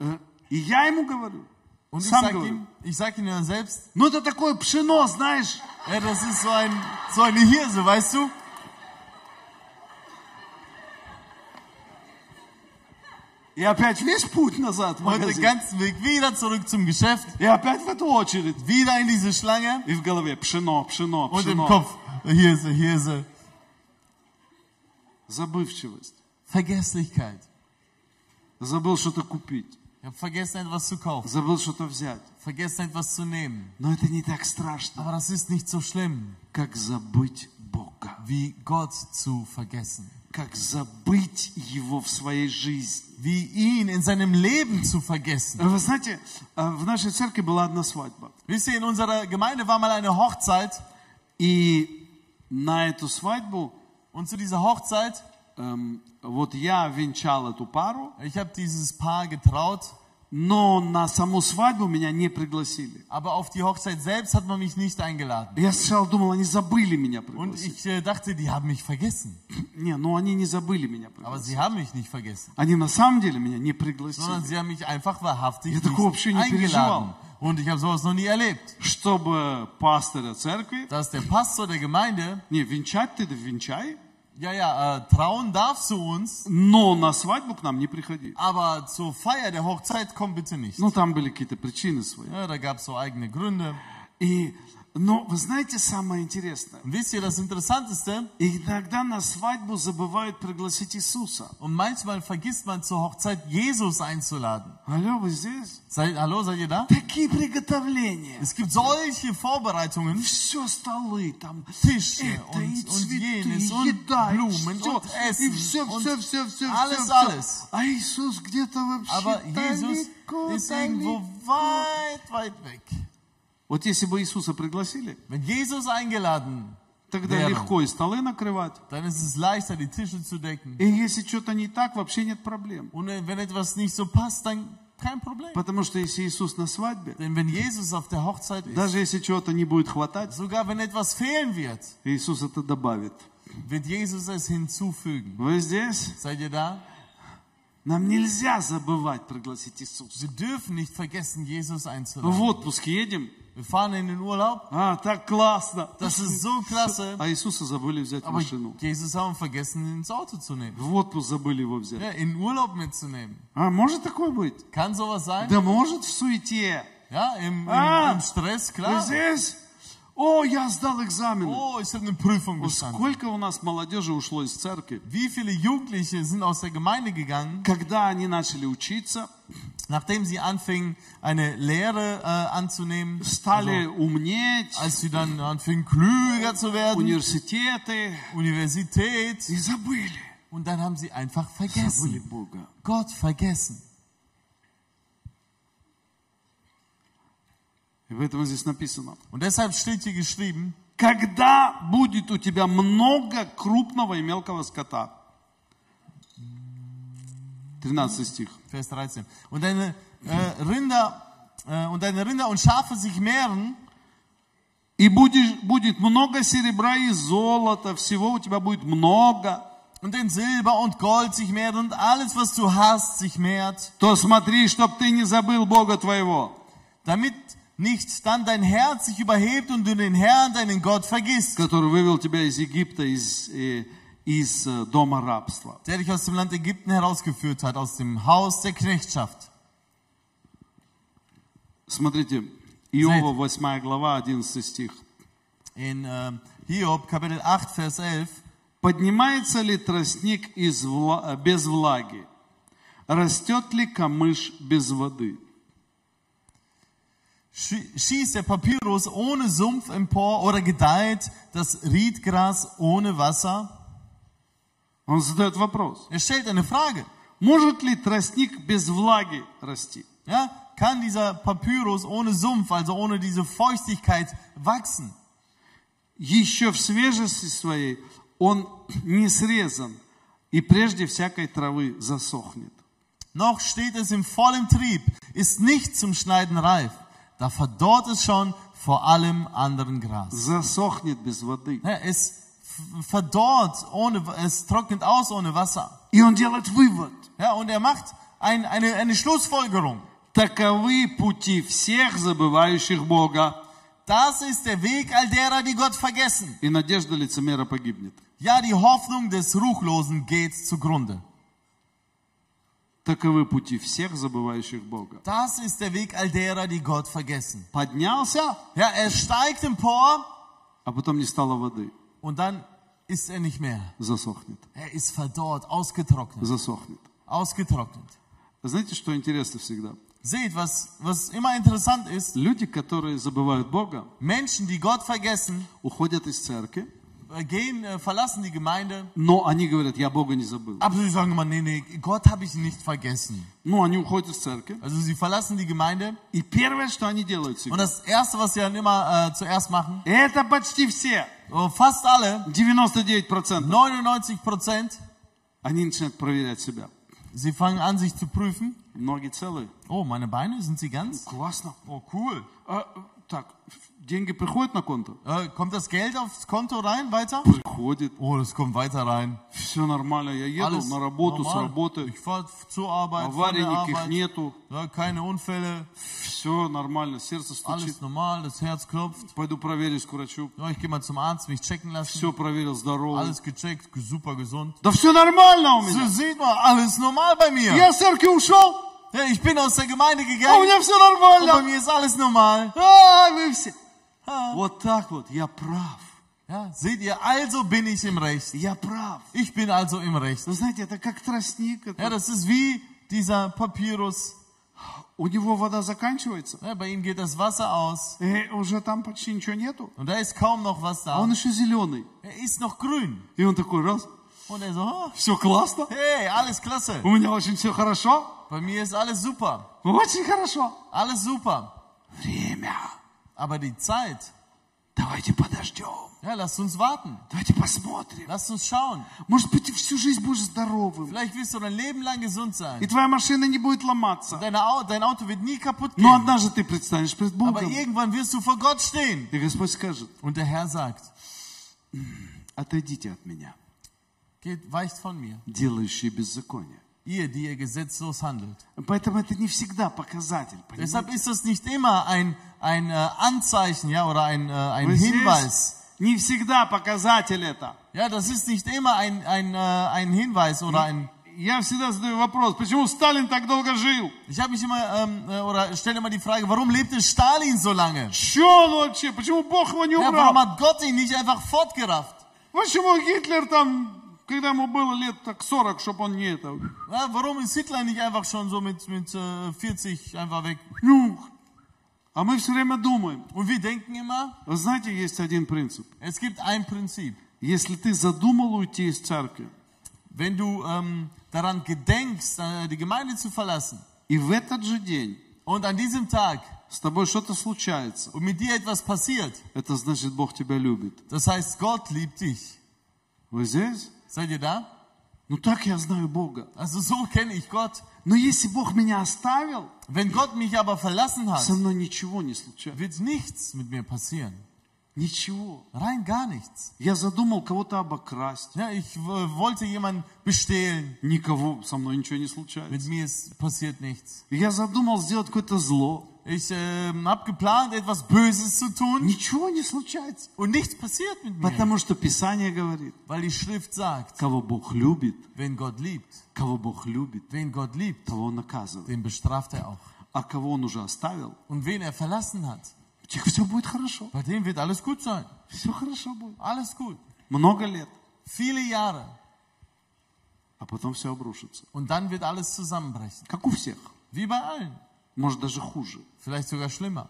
B: Э, И я ему говорю,
A: Und ich
B: сам
A: sag
B: говорю,
A: ihm, ich sag ihm dann selbst,
B: ну это такое пшено, знаешь,
A: ja, das ist so ein, so eine Hirse, weißt du?
B: и опять весь путь назад в
A: Und den
B: магазин.
A: ganzen Weg wieder zurück zum Geschäft,
B: И опять в эту очередь.
A: wieder in diese Schlange
B: И в голове пшено, пшено,
A: und im
B: пшено.
A: Kopf, hier ist er, hier ist er.
B: Забывчивость.
A: Vergesslichkeit.
B: Забыл что-то купить.
A: Ich habe vergessen, etwas zu kaufen,
B: Забыл что-то взять.
A: vergessen, etwas zu nehmen.
B: Но это не так страшно,
A: Aber das ist nicht so schlimm,
B: как забыть Бога.
A: wie Gott zu vergessen.
B: Как забыть Его в своей жизни.
A: Wie ihn in seinem Leben zu vergessen.
B: Вы знаете, э, в нашей церкви была одна свадьба.
A: Wisst ihr, in unserer Gemeinde war mal eine Hochzeit
B: И на эту свадьбу
A: und zu dieser Hochzeit,
B: эм, вот я венчал эту пару,
A: ich habe dieses Paar getraut,
B: но на саму свадьбу меня не пригласили.
A: aber auf die Hochzeit selbst hat man mich nicht eingeladen.
B: Я сначала думал, они забыли меня
A: Und
B: пригласить.
A: ich äh, dachte, die haben mich vergessen.
B: Не, ну они не забыли меня
A: Aber
B: пригласить.
A: sie haben mich nicht vergessen,
B: Они на самом деле меня не
A: sondern
B: пригласили.
A: sie haben mich einfach wahrhaftig
B: Я
A: nicht
B: такого вообще не
A: eingeladen.
B: переживал.
A: Und ich habe sowas noch nie erlebt,
B: Чтобы пастора церкви,
A: dass der Pastor der Gemeinde,
B: не, венчать ты да венчай,
A: ja, ja, äh, trauen darf zu uns,
B: но на свадьбу к нам не приходи.
A: aber zur Feier der Hochzeit komm bitte nicht.
B: Ну, там были какие-то причины свои.
A: Ja, da gab es so eigene Gründe.
B: И, но вы знаете самое интересное?
A: Und wisst ihr, das Interessanteste,
B: Иногда на свадьбу забывают пригласить Иисуса.
A: und manchmal vergisst man zur Hochzeit Jesus einzuladen.
B: Алло, вы здесь?
A: Seid, hallo, seid ihr da?
B: Такие приготовления.
A: Es gibt solche Vorbereitungen,
B: Все столы, там
A: Tische
B: это, и
A: und, und
B: цветы,
A: jenes
B: и
A: und
B: еда, и
A: Blumen
B: всё,
A: und
B: и
A: Essen
B: все,
A: und
B: все, все, все,
A: alles,
B: все,
A: alles.
B: А Иисус где-то вообще
A: Aber Jesus
B: далеко,
A: ist irgendwo
B: далеко.
A: weit, weit weg.
B: Вот если бы Иисуса пригласили,
A: Wenn Jesus eingeladen,
B: тогда
A: Верно.
B: легко и столы накрывать.
A: dann ist es leichter, die Tische zu decken.
B: И если что-то не так, вообще нет проблем.
A: Und wenn etwas nicht so passt, dann kein Problem.
B: Потому что если Иисус на свадьбе,
A: Denn wenn Jesus auf der Hochzeit ist,
B: даже если чего-то не будет хватать,
A: sogar wenn etwas fehlen wird,
B: Иисус это добавит.
A: wird Jesus es hinzufügen.
B: Вы здесь?
A: Seid ihr da?
B: Нам нельзя забывать пригласить Иисуса.
A: Wir dürfen nicht vergessen, Jesus
B: В
A: einzuladen.
B: отпуск едем.
A: Wir fahren in den Urlaub,
B: А, так классно.
A: das ist so klasse,
B: А Иисуса забыли взять в
A: aber
B: машину.
A: Jesus haben wir vergessen, ins Auto zu nehmen.
B: В отпуск забыли его взять.
A: Ja, in den Urlaub mitzunehmen.
B: А, может такое быть?
A: Kann sowas sein?
B: Да может в суете.
A: Ja, im, im,
B: Ah.
A: im Stress,
B: Вы
A: klar.
B: здесь? О, я сдал экзамены.
A: Oh, ich habe eine Prüfung
B: Вот
A: bestanden.
B: Сколько у нас молодежи ушло из церкви?
A: Wie viele Jugendliche sind aus der Gemeinde gegangen,
B: Когда они начали учиться,
A: nachdem sie anfingen, eine Lehre äh, anzunehmen,
B: стали умнеть,
A: als sie dann anfingen, klüger zu werden,
B: университеты,
A: Universität,
B: и забыли.
A: und dann haben sie einfach
B: Забыли
A: vergessen.
B: Бога.
A: Gott vergessen.
B: И поэтому здесь написано,
A: Und deshalb steht hier geschrieben,
B: когда будет у тебя много крупного и мелкого скота. 13 стих.
A: Vers 13. Und deine äh, Rinder äh, und deine Rinder und Schafe sich mehren,
B: И будешь, будет много серебра и золота, всего у тебя будет много.
A: und dein Silber und Gold sich mehren und alles, was du hast, sich mehrt,
B: То смотри, чтоб ты не забыл Бога твоего,
A: damit nicht dann dein Herz sich überhebt und du den Herrn, deinen Gott, vergisst,
B: который вывел тебя из Египта, из, э, из э, дома рабства.
A: der dich aus dem Land Ägypten herausgeführt hat, aus dem Haus der Knechtschaft.
B: Смотрите, Иова 8 глава, 11 стих.
A: In äh, Hiob, Kapitel 8, Vers 11.
B: Поднимается ли тростник из вла- без влаги? Растет ли камыш без воды?
A: schie- schießt der Papyrus ohne Sumpf empor oder gedeiht das Riedgras ohne Wasser?
B: Он задает вопрос.
A: Er stellt eine Frage.
B: Может ли тростник без влаги расти?
A: Ja, kann dieser Papyrus ohne Sumpf, also ohne diese Feuchtigkeit wachsen?
B: Еще в свежести своей он не срезан и прежде всякой травы засохнет.
A: Noch steht es im vollen Trieb, ist nicht zum Schneiden reif. Da verdorrt es schon vor allem anderen Gras.
B: Засохнет без воды.
A: Ja, es f- verdorrt ohne, es trocknet aus ohne Wasser.
B: И он делает вывод.
A: Ja, und er macht ein, eine, eine Schlussfolgerung.
B: Таковы пути всех забывающих Бога.
A: Das ist der Weg all derer, die Gott vergessen.
B: И надежда лицемера погибнет.
A: Ja, die Hoffnung des Ruchlosen geht zugrunde.
B: Таковы пути всех забывающих Бога.
A: Das ist der Weg all derer, die Gott vergessen.
B: Поднялся,
A: Ja, er steigt empor
B: а потом не стало воды.
A: und dann ist er nicht mehr.
B: Засохнет.
A: Er ist verdorrt, ausgetrocknet.
B: Засохнет.
A: Ausgetrocknet.
B: Вы Знаете, что интересно всегда?
A: Seht, was, was immer interessant ist,
B: Люди, которые забывают Бога,
A: Menschen, die Gott vergessen,
B: уходят из церкви,
A: äh, gehen, äh, verlassen die Gemeinde,
B: но они говорят, я Бога не забыл.
A: aber sie sagen immer, nee, nee, Gott habe ich nicht vergessen.
B: Ну, они уходят из церкви,
A: Also sie verlassen die Gemeinde
B: и первое, что они делают
A: und
B: всегда,
A: das Erste, was sie dann immer äh, zuerst machen,
B: это почти все,
A: so fast alle,
B: 99%,
A: 99 Prozent,
B: они начинают проверять себя.
A: sie fangen an, sich zu prüfen.
B: Ноги целые.
A: Oh, meine Beine, sind sie ganz?
B: Классно.
A: Oh, cool.
B: А, так, деньги приходят на конто?
A: Äh, kommt das Geld aufs Konto rein, weiter?
B: Приходит.
A: Oh, das kommt weiter rein.
B: Все нормально. Я еду
A: Alles
B: на работу, с
A: normal.
B: работы.
A: Ich fahre zur Arbeit, von
B: Аварий
A: der
B: никаких
A: Arbeit.
B: нету.
A: Ja, keine Unfälle,
B: Все нормально. Сердце стучит.
A: alles normal, das Herz klopft.
B: Пойду проверюсь к врачу.
A: Ja, ich gehe mal zum Arzt, mich checken lassen.
B: Все проверил, здорово.
A: Alles gecheckt, super gesund.
B: Да все нормально у
A: So
B: меня.
A: sieht man, alles normal bei mir.
B: Я с церкви ушел,
A: Ja, ich bin aus der Gemeinde
B: а у
A: gegangen
B: меня все
A: und bei
B: нормально.
A: mir ist alles normal.
B: А, вы все.
A: Ja.
B: Вот так вот. Я прав.
A: Ja, seht ihr, also bin ich im Recht.
B: Я прав.
A: Ich bin also im Recht.
B: Вы знаете, это как тростник. это-
A: Ja, das ist wie dieser Papyrus.
B: У него вода заканчивается.
A: Ja, bei ihm geht das Wasser aus
B: И уже там почти ничего нету.
A: und da ist kaum noch was
B: А он
A: da.
B: еще зеленый.
A: Er ist noch grün.
B: И он такой, раз,
A: Und er so, oh,
B: все классно.
A: hey, alles klasse.
B: У меня очень все хорошо.
A: Bei mir ist alles super.
B: Очень хорошо.
A: Alles super.
B: Время.
A: Aber die Zeit,
B: Давайте подождем.
A: ja, lasst uns warten.
B: Давайте посмотрим.
A: Lasst uns schauen.
B: Может быть, ты всю жизнь будешь здоровым.
A: Vielleicht wirst du dein Leben lang gesund
B: И
A: sein.
B: твоя машина не будет ломаться.
A: Deine dein Auto wird nie kaputt
B: Но
A: gehen.
B: однажды ты предстанешь пред
A: Aber
B: Богом.
A: irgendwann wirst du vor Gott stehen.
B: И Господь скажет,
A: Und der Herr sagt,
B: отойдите от меня,
A: geht, weicht von mir.
B: делающие беззаконие.
A: Ihr, die ihr gesetzlos handelt.
B: Поэтому это не всегда показатель.
A: Deshalb
B: понимаете?
A: ist das nicht immer ein, ein äh, Anzeichen, ja, oder ein, äh, ein
B: Вы здесь
A: Hinweis.
B: Не всегда показатель это.
A: Ja, das ist nicht immer ein, ein, äh, ein Hinweis oder ein.
B: Я всегда задаю вопрос, почему Сталин так долго жил?
A: Ich habe mich immer ähm, äh, oder stelle immer die Frage, warum lebte Stalin so lange?
B: Че он вообще? Почему Бог его не
A: Ja, warum
B: убрал?
A: hat Gott ihn nicht einfach fortgerafft?
B: Почему Гитлер там, когда ему было лет так 40, чтобы он не это...
A: Ja, warum ist Hitler nicht einfach schon so mit, mit äh, 40 einfach weg?
B: Ну, а мы все время думаем.
A: Und wir denken immer,
B: Вы знаете, есть один принцип.
A: es gibt ein Prinzip.
B: Если ты задумал уйти из церкви,
A: Wenn du ähm, daran gedenkst, äh, die Gemeinde zu verlassen
B: и в этот же день
A: und an diesem Tag
B: с тобой что-то случается,
A: und mit dir etwas passiert,
B: это значит, Бог тебя любит.
A: das heißt, Gott liebt dich.
B: Вы здесь?
A: Seid ihr da?
B: Ну так я знаю Бога.
A: Also so kenne ich Gott.
B: Но если Бог меня оставил,
A: Wenn Gott mich aber verlassen hat,
B: со мной ничего не случается.
A: wird nichts mit mir passieren.
B: Ничего.
A: Rein gar nichts.
B: Я задумал кого-то обокрасть.
A: Ja, ich äh, wollte jemanden bestehlen.
B: Никого со мной ничего не
A: Mit
B: случается.
A: mir ist passiert nichts.
B: Я задумал сделать какое-то зло.
A: Ich ähm, habe geplant, etwas Böses zu tun
B: Ничего не случается.
A: und nichts passiert mit mir.
B: Потому что Писание говорит,
A: Weil die Schrift sagt,
B: кого Бог любит,
A: wenn Gott liebt,
B: кого Бог любит,
A: wen Gott liebt,
B: того Он наказывает.
A: den bestraft er auch.
B: А кого Он уже оставил,
A: Und wen er verlassen hat,
B: все будет хорошо.
A: bei dem wird alles gut sein.
B: Все хорошо будет.
A: Alles gut.
B: Много лет.
A: Viele Jahre.
B: А потом все обрушится.
A: Und dann wird alles zusammenbrechen.
B: Как у всех.
A: Wie bei allen.
B: Может даже хуже.
A: Vielleicht sogar schlimmer.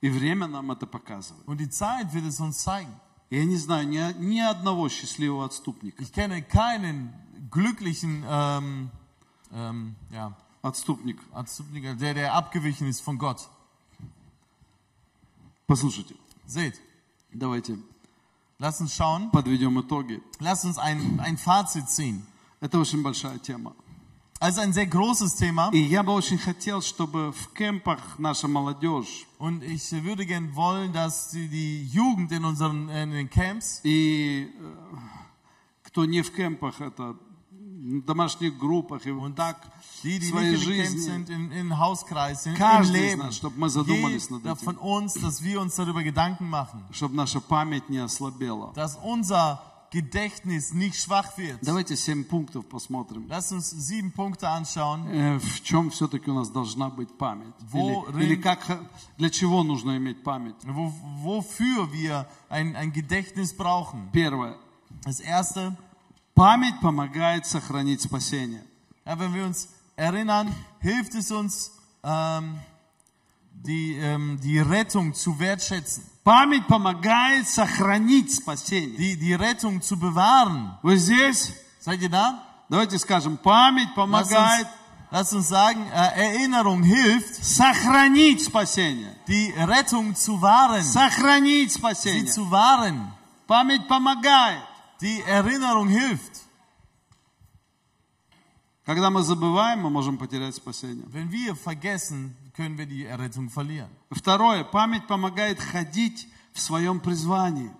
B: И время нам это показывает.
A: Und die Zeit wird es uns zeigen.
B: Я не знаю ни, ни одного счастливого отступника.
A: Ich kenne keinen glücklichen ähm, ähm, ja,
B: Отступник.
A: Azubniker, der, der abgewichen ist von Gott.
B: Послушайте,
A: Seht,
B: давайте
A: lasst uns schauen,
B: подведем итоги.
A: lasst uns ein, ein Fazit ziehen.
B: Это очень большая тема.
A: Also ein sehr großes Thema
B: И я бы очень хотел, чтобы в кемпах наша молодежь
A: und ich würde gern wollen, dass die, die Jugend in unseren in den Camps
B: и э, кто не в кемпах, это в домашних группах и вот так
A: die, die
B: своей жизни
A: sind, in, in Hauskreis, in, im
B: Каждый из
A: Leben,
B: нас, чтобы мы задумались над этим.
A: von uns, dass wir uns darüber Gedanken machen,
B: чтобы наша память не ослабела.
A: dass unser Gedächtnis nicht schwach wird.
B: Давайте семь пунктов посмотрим.
A: Lass uns sieben Punkte anschauen,
B: Э, В чем все-таки у нас должна быть память?
A: Wo
B: Или, или как, для чего нужно иметь память?
A: wo, wofür wir ein, ein Gedächtnis brauchen.
B: Первое.
A: Das erste,
B: Память помогает сохранить спасение.
A: ja, wenn wir uns erinnern, hilft es uns, ähm, die, ähm, die Rettung zu wertschätzen,
B: Память помогает сохранить спасение.
A: die, die Rettung zu bewahren.
B: Вы здесь?
A: Seid ihr da?
B: Давайте скажем, память
A: Lasst uns,
B: помогает
A: lasst uns sagen, äh, Erinnerung hilft,
B: сохранить спасение.
A: die Rettung zu wahren,
B: Сохранить
A: sie
B: спасение.
A: zu wahren.
B: Память помогает.
A: Die Erinnerung hilft.
B: Когда мы забываем, мы можем потерять спасение.
A: Wenn wir vergessen, können wir die Errettung verlieren.
B: Второе. Память помогает ходить в своем призвании.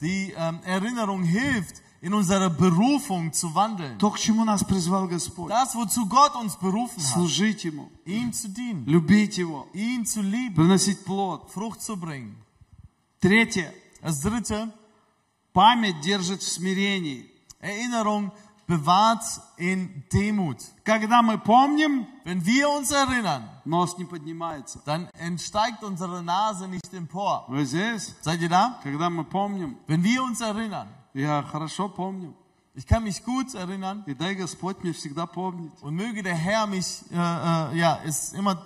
A: Die ähm, Erinnerung hilft, in unserer Berufung zu wandeln.
B: То, к чему нас призвал Господь.
A: Das, wozu Gott uns berufen hat,
B: Служить Ему,
A: ihm zu dienen,
B: любить Его,
A: ihn zu lieben,
B: приносить плод.
A: Frucht zu bringen.
B: Третье.
A: Das dritte,
B: Память держит в смирении.
A: Erinnerung bewahrt in Demut.
B: Когда мы помним,
A: Wenn wir uns erinnern,
B: нос не поднимается.
A: dann entsteigt unsere Nase nicht empor.
B: Вы здесь?
A: Seid ihr da?
B: Когда мы помним,
A: Wenn wir uns erinnern,
B: я хорошо помню.
A: ich kann mich gut erinnern
B: И дай Господь мне всегда помнить.
A: und möge der Herr mich, äh, äh, ja, es immer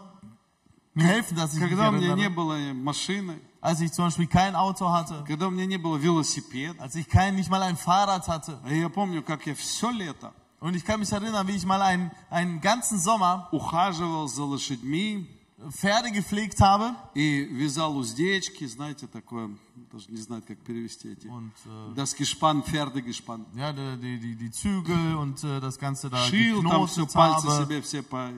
A: mir helfen, dass ich mich
B: Когда у меня не
A: erinnere.
B: было машины,
A: Als ich zum Beispiel kein Auto hatte,
B: когда у меня не было велосипеда.
A: als ich kein, nicht mal ein Fahrrad hatte.
B: А я помню, как я все лето
A: Und ich kann mich erinnern, wie ich mal einen, einen ganzen Sommer
B: ухаживал за лошадьми
A: Pferde gepflegt habe.
B: и вязал уздечки, знаете, такое, даже не знаю, как перевести эти.
A: Und äh,
B: Das Gespann, Pferdegespанn.
A: ja, die, die, die, die Zügel und äh, das Ganze da
B: Шил там все,
A: geknotet
B: пальцы
A: habe.
B: себе все по...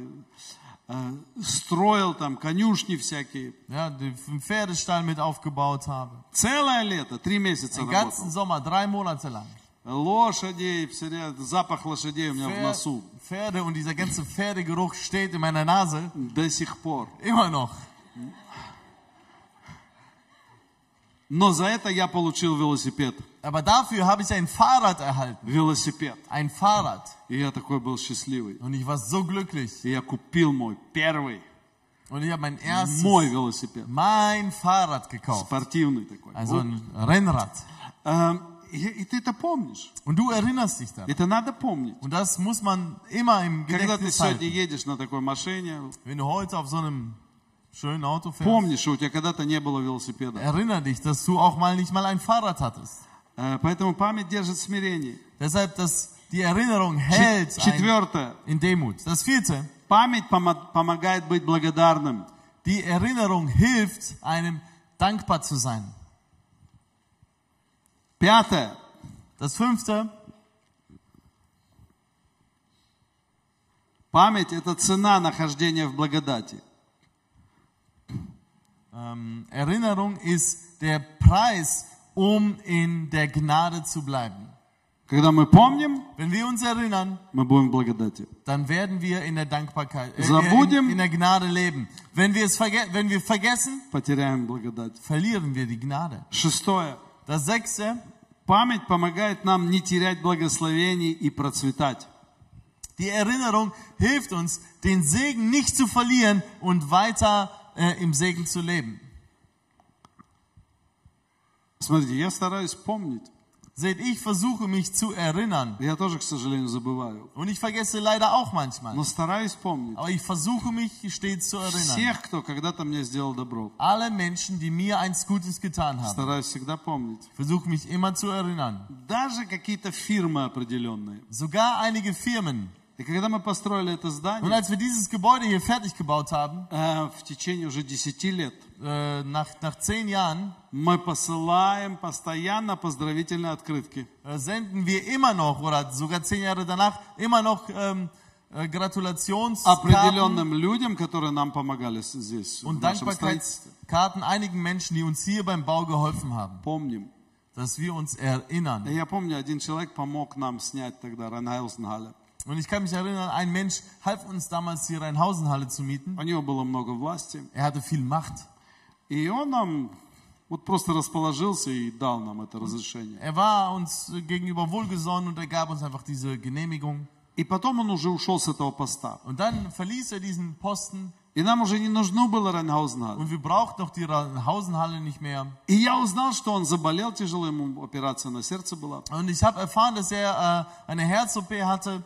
B: э, Строил там конюшни всякие.
A: Ja, den Pferdestall mit aufgebaut habe.
B: Целое лето, три месяца
A: Den ganzen. Sommer, drei Monate lang.
B: Лошадей, запах лошадей у меня в
A: Pfer-
B: носу.
A: Pferde und dieser ganze Pferdegeruch steht in meiner Nase.
B: До сих пор.
A: Immer noch.
B: Но за это я получил велосипед.
A: Aber dafür habe ich ein Fahrrad erhalten.
B: Велосипед.
A: Ein Fahrrad.
B: И я такой был счастливый.
A: Und ich war so glücklich.
B: И я купил мой первый,
A: Und ich habe mein erstes,
B: мой велосипед.
A: mein Fahrrad gekauft.
B: Спортивный такой.
A: Also
B: Вот.
A: ein Rennrad.
B: Эм, И, и ты это помнишь.
A: Und du erinnerst dich daran.
B: Это надо помнить.
A: Und das muss man immer im
B: Когда ты
A: Gedächtnis
B: сегодня
A: halten.
B: едешь на такой машине,
A: Wenn du heute auf so einem schönen Auto fährst,
B: помни, что у тебя когда-то не было велосипеда.
A: erinnere dich, dass du auch mal nicht mal ein Fahrrad hattest.
B: Э, Поэтому память держит смирение.
A: Deshalb, dass die Erinnerung hält ein,
B: Четвертое.
A: in Demut. Das vierte,
B: Память помо- помогает быть благодарным.
A: die Erinnerung hilft einem dankbar zu sein.
B: Пятое.
A: Das fünfte,
B: Память – это цена нахождения в благодати.
A: ähm, Erinnerung ist der Preis, um in der Gnade zu bleiben.
B: Когда мы помним,
A: Wenn wir uns erinnern,
B: мы будем в благодати.
A: dann werden wir in der Dankbarkeit, äh,
B: Забудем.
A: in, in der Gnade leben. Wenn wir es verge wenn wir vergessen,
B: Потеряем благодать.
A: verlieren wir die Gnade.
B: Шестое.
A: Das sechste,
B: Память помогает нам не терять благословений и процветать.
A: die Erinnerung hilft uns, den Segen nicht zu verlieren und weiter äh, im Segen zu leben.
B: Смотрите, я стараюсь помнить.
A: Seht, ich versuche mich zu erinnern.
B: Я тоже, к сожалению, забываю.
A: Und ich vergesse leider auch manchmal.
B: Но стараюсь помнить.
A: Aber ich versuche mich stets zu erinnern.
B: Всех, кто когда-то мне сделал добро.
A: Alle Menschen, die mir eins Gutes getan haben.
B: Стараюсь всегда помнить.
A: Versuche mich immer zu erinnern.
B: Даже какие-то фирмы определенные.
A: Sogar einige Firmen.
B: И когда мы построили это
A: Und
B: здание,
A: als wir dieses Gebäude hier fertig gebaut haben,
B: э, в течение уже 10 лет,
A: äh, nach, nach zehn Jahren,
B: мы посылаем постоянно поздравительные открытки.
A: äh, senden wir immer noch, oder sogar zehn Jahre danach, immer noch ähm, äh,
B: определенным людям, которые нам помогали здесь, в
A: und
B: нашем строительстве.
A: Dankbarkeitskarten einigen Menschen, die uns hier beim Bau geholfen haben,
B: Помним.
A: dass wir uns erinnern.
B: Я помню, один человек помог нам снять тогда Райнхаусенхалле.
A: Und ich kann mich erinnern, ein Mensch half uns damals hier Rheinhausenhalle zu mieten.
B: У него было много власти.
A: Er hatte viel Macht.
B: И он нам вот просто расположился и дал нам это разрешение.
A: Er war uns äh, gegenüber wohlgesonnen und er gab uns einfach diese Genehmigung.
B: И потом он уже ушел с этого поста.
A: Und dann verließ er diesen Posten
B: И нам уже не нужно было Райнхаусенхалле.
A: und wir brauchten noch die Rheinhausenhalle nicht mehr.
B: И я узнал, что он заболел тяжело, ему операция на сердце была.
A: Und ich habe erfahren, dass er äh, eine Herz-OP hatte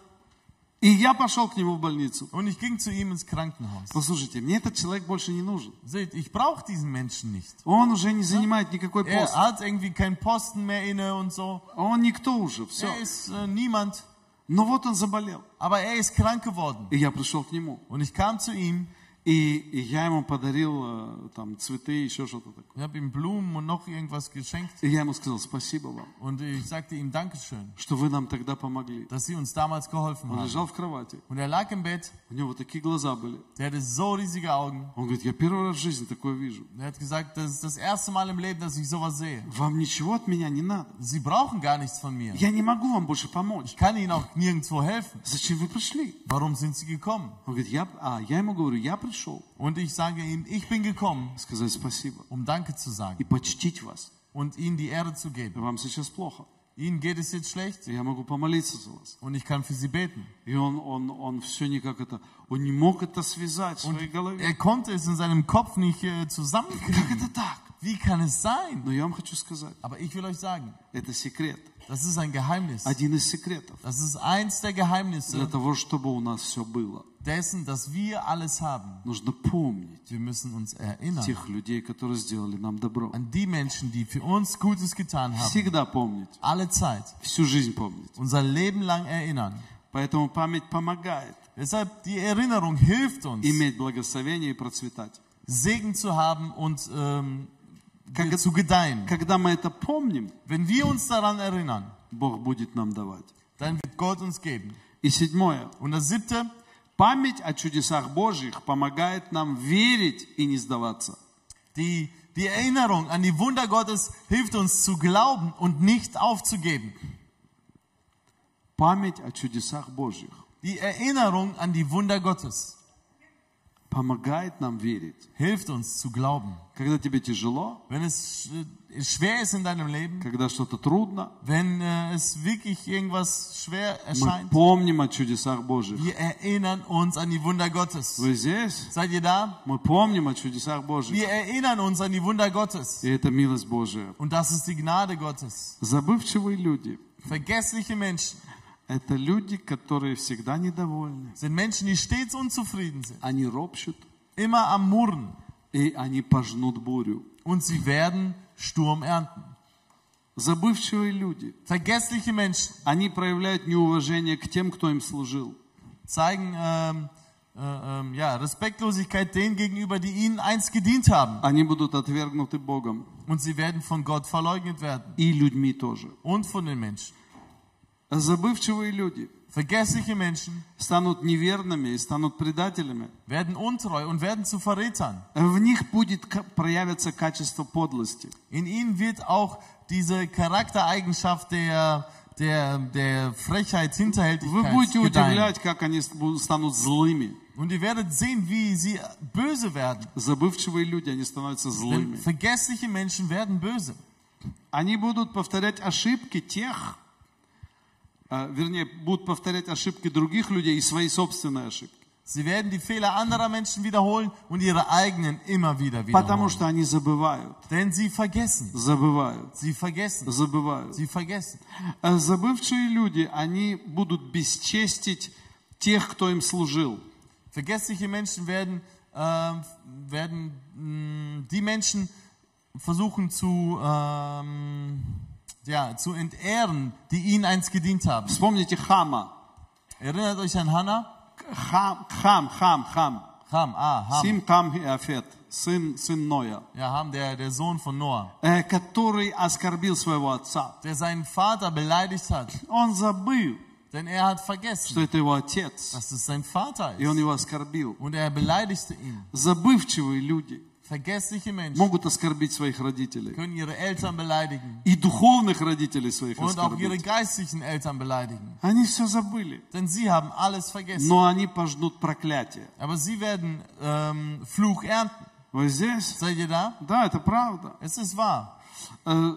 B: И я пошел к нему в больницу.
A: und ich ging zu ihm ins Krankenhaus.
B: Послушайте, мне этот человек больше не нужен.
A: Seht, ich brauche diesen Menschen nicht.
B: Он уже не занимает никакой
A: Er
B: пост.
A: hat irgendwie keinen Posten mehr inne und so.
B: Он никто уже, все.
A: Er ist äh, niemand,
B: Но вот он заболел.
A: aber er ist krank geworden.
B: И я пришел к нему.
A: Und ich kam zu ihm,
B: И, и я ему подарил э, там цветы, еще что-то такое.
A: ich habe ihm Blumen und noch irgendwas geschenkt
B: И я ему сказал, спасибо вам,
A: und ich sagte ihm Dankeschön,
B: что вы нам тогда помогли.
A: dass Sie uns damals geholfen
B: Он
A: haben.
B: лежал в кровати,
A: Und er lag im Bett,
B: у него такие глаза были.
A: der hatte so riesige Augen.
B: Он говорит, я первый раз в жизни такое вижу.
A: Er hat gesagt, das ist das erste Mal im Leben, dass ich sowas sehe.
B: Вам ничего от меня не надо.
A: Sie brauchen gar nichts von mir.
B: Я не могу вам больше помочь.
A: Ich kann Ihnen auch nirgendwo helfen.
B: Зачем вы пришли?
A: Warum sind Sie gekommen?
B: Он говорит, я, а, я ему говорю, я пришел
A: Und ich sage ihm, ich bin gekommen,
B: сказать спасибо
A: um Danke zu sagen
B: и почтить вас.
A: und Ihnen die Ehre zu geben.
B: Вам сейчас плохо.
A: Ihnen geht es jetzt schlecht
B: И Я могу помолиться за вас.
A: und ich kann für Sie beten.
B: И он, он, он все никак это, он не мог это связать в своей голове.
A: Er konnte es in seinem Kopf nicht äh,
B: Как
A: zusammenkriegen.
B: это так?
A: Wie kann es sein?
B: Но я вам хочу сказать,
A: Aber ich will euch sagen,
B: это секрет.
A: das ist ein Geheimnis.
B: Один из секретов.
A: Das ist eins der
B: Для
A: Geheimnisse
B: того, чтобы у нас все было,
A: dessen, dass wir alles haben.
B: нужно помнить
A: Wir müssen uns erinnern
B: тех людей, которые сделали нам добро.
A: an die Menschen, die für uns Gutes getan haben.
B: Всегда помнить,
A: Alle Zeit.
B: всю жизнь помнить.
A: Unser Leben lang erinnern.
B: Поэтому память помогает
A: Deshalb, die Erinnerung hilft uns,
B: иметь благословение и процветать.
A: Segen zu haben und ähm,
B: Как-
A: zu gedeihen.
B: Когда мы это помним,
A: Wenn wir uns daran erinnern,
B: Бог будет нам давать.
A: dann wird Gott uns geben.
B: И седьмое.
A: Und das siebte,
B: Память о чудесах Божьих помогает нам верить и не сдаваться.
A: die, die Erinnerung an die Wunder Gottes hilft uns zu glauben und nicht aufzugeben.
B: Память о чудесах Божьих
A: Die Erinnerung an die Wunder Gottes
B: помогает нам верить.
A: hilft uns zu glauben.
B: Когда тебе тяжело,
A: Wenn es äh, schwer ist in deinem Leben,
B: когда что-то трудно,
A: wenn äh, es wirklich irgendwas schwer
B: мы
A: erscheint,
B: помним о чудесах Божьих.
A: wir erinnern uns an die Wunder Gottes.
B: Вы здесь?
A: Seid ihr da?
B: Мы помним о чудесах Божьих.
A: Wir erinnern uns an die Wunder Gottes.
B: И это милость Божия.
A: Und das ist die Gnade Gottes.
B: Забывчивые люди
A: Vergessliche Menschen –
B: это люди, которые всегда недовольны.
A: sind Menschen, die stets unzufrieden sind,
B: Они ропщут,
A: immer am Murren
B: и они пожнут бурю.
A: und sie werden Sturm ernten.
B: Забывчивые люди
A: Vergessliche Menschen –
B: они проявляют неуважение к тем, кто им служил.
A: zeigen ähm, äh, ähm, ja, Respektlosigkeit denen gegenüber, die ihnen einst gedient haben.
B: Они будут отвергнуты Богом
A: Und sie werden von Gott verleugnet werden
B: и людьми тоже.
A: und von den Menschen.
B: Забывчивые люди
A: Vergessliche Menschen
B: станут неверными и станут предателями.
A: werden untreu und werden zu Verrätern.
B: В них будет ка- проявиться качество подлости.
A: In ihnen wird auch diese Charaktereigenschaft der, der, der Frechheit,
B: Вы
A: Hinterhältigkeit
B: будете
A: gedeihen.
B: удивлять, как они с- будут- станут злыми.
A: Und ihr werdet sehen, wie sie böse werden.
B: Забывчивые люди, они становятся
A: Denn
B: злыми.
A: vergessliche Menschen werden böse.
B: Они будут повторять ошибки тех, э, вернее, будут повторять ошибки других людей и свои собственные ошибки.
A: Sie werden die Fehler anderer Menschen wiederholen und ihre eigenen immer wieder
B: Потому
A: wiederholen.
B: что они забывают,
A: Denn sie vergessen.
B: забывают,
A: Sie vergessen.
B: забывают.
A: Sie vergessen.
B: А Забывшие люди, они будут бесчестить тех, кто им служил.
A: Vergessliche Menschen werden, ähm, werden mh, die Menschen versuchen zu, ähm, ja, zu entehren, die ihnen einst gedient haben.
B: Вспомните Хама.
A: Erinnert euch an Hannah?
B: Хам, Хам, Хам, Хам.
A: Ham, ah, Ham.
B: Сим, Хам и Афет, сын, сын Ноя,
A: Ja, Ham, der, der Sohn von Noah,
B: э, который оскорбил своего отца.
A: der seinen Vater beleidigt hat.
B: Он забыл,
A: Denn er hat
B: что
A: vergessen,
B: это его отец,
A: dass es sein Vater
B: и он
A: ist.
B: его оскорбил.
A: Und er beleidigte ihn.
B: Забывчивые люди
A: Vergessliche Menschen
B: могут оскорбить своих родителей.
A: können ihre Eltern beleidigen
B: И духовных родителей своих
A: und auch ihre
B: оскорбить.
A: geistlichen Eltern beleidigen.
B: Они все забыли.
A: Denn sie haben alles vergessen.
B: Но они пожнут проклятие.
A: Aber sie werden ähm, Fluch ernten.
B: Вы здесь?
A: Seid ihr da?
B: Да, это правда.
A: Es ist wahr.
B: Э,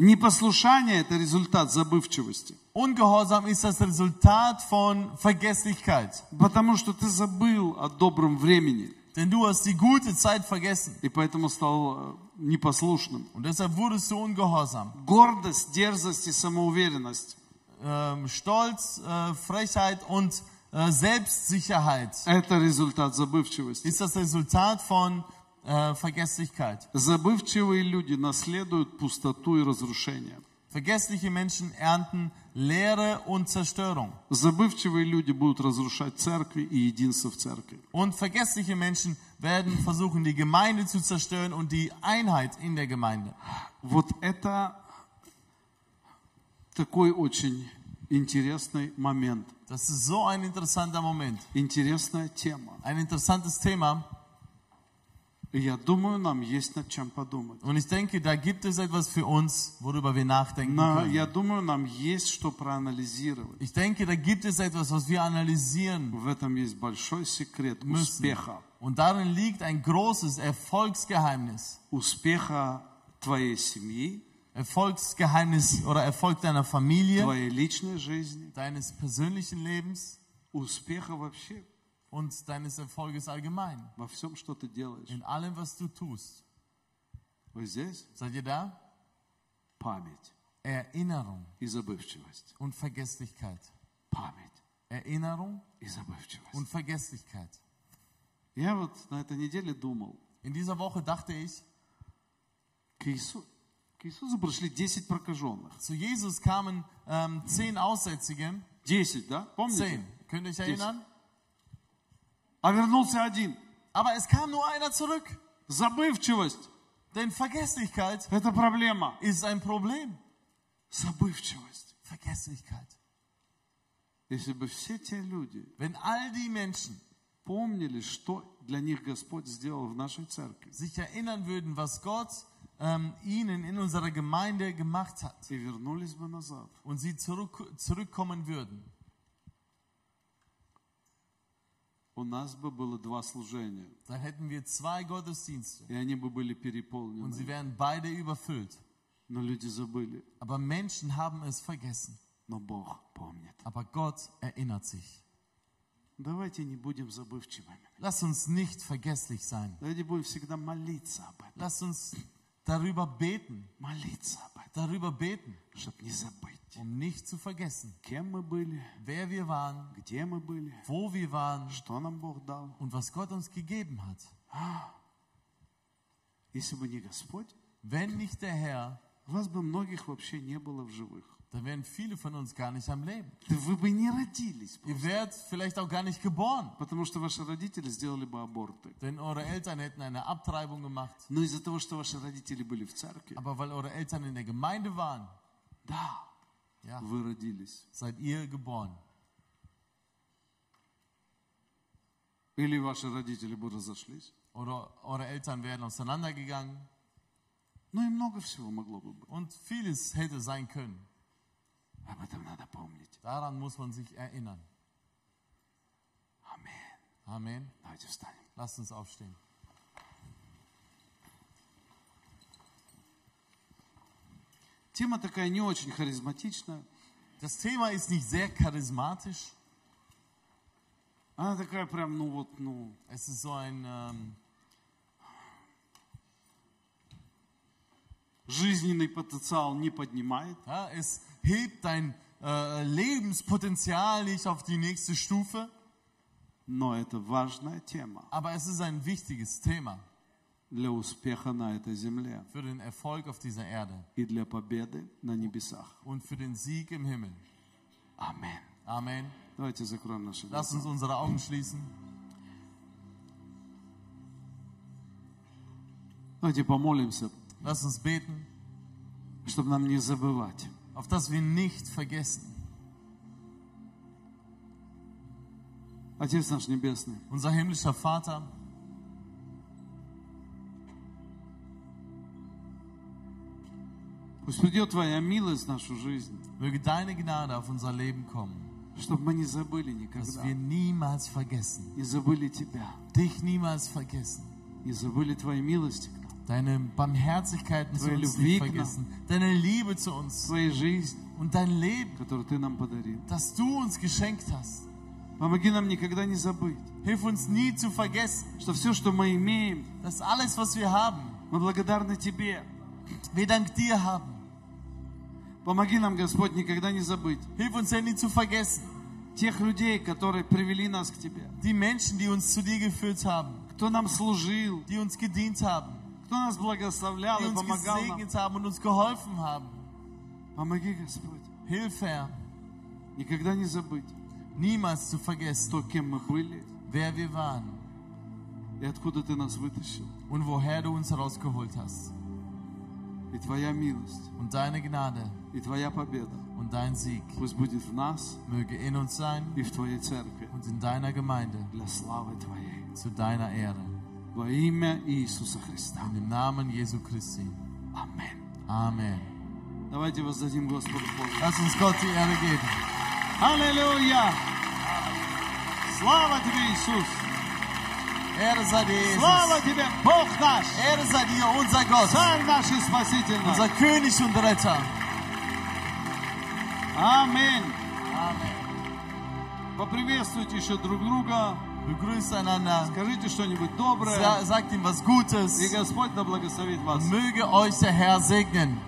B: Непослушание – это результат забывчивости.
A: Ungehorsam ist das Resultat von Vergesslichkeit.
B: Потому что ты забыл о добром времени.
A: Denn du hast die gute Zeit vergessen.
B: И поэтому стал э, непослушным.
A: Und deshalb wurdest du ungehorsam.
B: Гордость, дерзость и самоуверенность
A: Ähm, Stolz, äh, Frechheit und äh, Selbstsicherheit –
B: это результат забывчивости.
A: ist das Resultat von äh, Vergesslichkeit.
B: Забывчивые люди наследуют пустоту и разрушение.
A: Vergessliche Menschen ernten Leere und Zerstörung.
B: Забывчивые люди будут разрушать церкви и единство в церкви.
A: Und vergessliche Menschen werden versuchen, die Gemeinde zu zerstören und die Einheit in der Gemeinde.
B: Вот это такой очень интересный момент,
A: Das ist so ein interessanter Moment,
B: интересная тема.
A: ein interessantes Thema. Und ich denke, da gibt es etwas für uns, worüber wir nachdenken können. Ich denke, da gibt es etwas, was wir analysieren. müssen. Und darin liegt ein großes Erfolgsgeheimnis. Erfolgsgeheimnis oder Erfolg deiner Familie, deines persönlichen Lebens, und deines Erfolges allgemein.
B: во всем, что ты делаешь.
A: In allem, was du tust.
B: Вы здесь?
A: Seid ihr da?
B: Память
A: Erinnerung
B: и забывчивость.
A: und Vergesslichkeit.
B: Память
A: Erinnerung
B: и забывчивость.
A: und Vergesslichkeit.
B: Я вот на этой неделе думал,
A: In dieser Woche dachte ich,
B: к, Иису- к Иисусу пришли 10 прокаженных.
A: zu Jesus kamen ähm, zehn Aussätzige.
B: 10, да? Помните?
A: Zehn. Könnt ihr euch erinnern?
B: А вернулся один.
A: Aber es kam nur einer zurück.
B: Забывчивость
A: Denn Vergesslichkeit –
B: это проблема.
A: ist ein Problem.
B: Забывчивость.
A: Vergesslichkeit.
B: Если бы все те люди
A: Wenn all die Menschen
B: помнили, что для них Господь сделал в нашей церкви,
A: sich erinnern würden, was Gott ähm, ihnen in unserer Gemeinde gemacht hat
B: и вернулись бы назад,
A: und sie zurück, zurückkommen würden,
B: у нас бы было два служения,
A: dann hätten wir zwei Gottesdienste
B: и они бы были
A: und sie
B: переполнены.
A: wären beide überfüllt.
B: Но люди забыли,
A: Aber Menschen haben es vergessen.
B: но Бог помнит.
A: Aber Gott erinnert sich.
B: Давайте не будем забывчивыми.
A: Lass uns nicht vergesslich sein.
B: Давайте будем всегда молиться об этом.
A: Lass uns darüber beten,
B: Молиться об этом,
A: darüber beten,
B: чтобы не забыть,
A: um nicht zu vergessen,
B: кем мы были,
A: wer wir waren,
B: где мы были,
A: wo wir waren
B: что нам Бог дал.
A: und was Gott uns gegeben hat.
B: Если бы не Господь,
A: Wenn nicht der Herr,
B: вас бы многих вообще не было в живых.
A: dann wären viele von uns gar nicht am Leben.
B: Да вы бы не родились,
A: Ihr wärt vielleicht auch gar nicht geboren,
B: потому что ваши родители сделали бы аборты.
A: denn eure Eltern hätten eine Abtreibung gemacht.
B: Но из-за того, что ваши родители были в церкви,
A: Aber weil eure Eltern in der Gemeinde waren,
B: да,
A: ja,
B: вы родились.
A: seid ihr geboren.
B: Или ваши родители бы разошлись.
A: Oder eure Eltern wären auseinandergegangen
B: Ну и много всего могло бы быть.
A: und vieles hätte sein können.
B: Об этом надо помнить.
A: Daran muss man sich erinnern.
B: Аминь.
A: Amen.
B: Давайте встанем.
A: Lasst uns aufstehen.
B: Тема такая не очень харизматичная,
A: Das Thema ist nicht sehr charismatisch,
B: Она такая прям, ну вот, ну,
A: Es ist so ein, ähm,
B: жизненный потенциал не поднимает.
A: ja, es hebt dein äh, Lebenspotenzial nicht auf die nächste Stufe,
B: Но это важная тема
A: aber es ist ein wichtiges Thema
B: для успеха на этой земле
A: für den Erfolg auf dieser Erde
B: и для победы на небесах.
A: und für den Sieg im Himmel.
B: Аминь.
A: Amen.
B: Давайте закроем наши
A: Lass
B: глаза.
A: uns unsere Augen schließen.
B: Давайте помолимся,
A: Lass uns beten,
B: чтобы нам не забывать.
A: auf dass wir nicht vergessen.
B: Отец наш Небесный,
A: Unser himmlischer Vater,
B: пусть придет Твоя милость в нашу жизнь,
A: möge deine Gnade auf unser Leben kommen,
B: чтобы мы не забыли
A: dass
B: никогда.
A: wir niemals vergessen,
B: Не забыли Тебя,
A: dich niemals vergessen,
B: не забыли Твоей милости к нам,
A: deine Barmherzigkeiten zu
B: Твоей
A: uns
B: любви
A: nicht
B: к нам.
A: vergessen, deine Liebe zu uns
B: Твоей жизни,
A: und dein Leben,
B: которую Ты нам подарил.
A: das du uns geschenkt hast.
B: Помоги нам никогда не забыть,
A: Hilf uns nie zu vergessen,
B: что все, что мы имеем,
A: dass alles, was wir haben,
B: мы благодарны Тебе.
A: wir dank dir haben.
B: Помоги нам, Господь, никогда не забыть
A: Hilf uns ja nie zu vergessen,
B: тех людей, которые привели нас к Тебе,
A: die Menschen, die uns zu dir geführt haben,
B: кто нам служил,
A: die uns gedient haben,
B: кто нас благословлял
A: die
B: и
A: uns
B: помогал нам.
A: gesegnet haben und uns geholfen haben.
B: Помоги, Господь,
A: Hilf, Herr,
B: никогда не забыть
A: niemals zu vergessen,
B: то, кем мы были
A: wer wir waren
B: и откуда Ты нас вытащил.
A: und woher du uns herausgeholt hast.
B: И Твоя милость,
A: Und deine Gnade
B: и Твоя победа
A: und dein Sieg
B: пусть будет в нас
A: möge in uns sein
B: и в Твоей церкви
A: und in deiner Gemeinde
B: для славы Твоей.
A: zu deiner Ehre.
B: Во имя Иисуса Христа.
A: In dem Namen Jesu Christi.
B: Аминь.
A: Amen.
B: Давайте воздадим Господу хвалу.
A: Lass uns Gott die Ehre geben.
B: Аллилуйя! Слава Тебе, Иисус!
A: Ehre sei dir, Jesus.
B: Слава Тебе, Бог наш!
A: Ehre sei dir, unser Gott,
B: Царь наш и Спаситель наш!
A: unser König und Retter.
B: Аминь!
A: Amen.
B: Поприветствуйте еще друг друга.
A: Begrüßt einander.
B: Скажите что-нибудь доброе.
A: Sa sagt ihm was Gutes.
B: И Господь да благословит вас.
A: Möge euch der Herr segnen.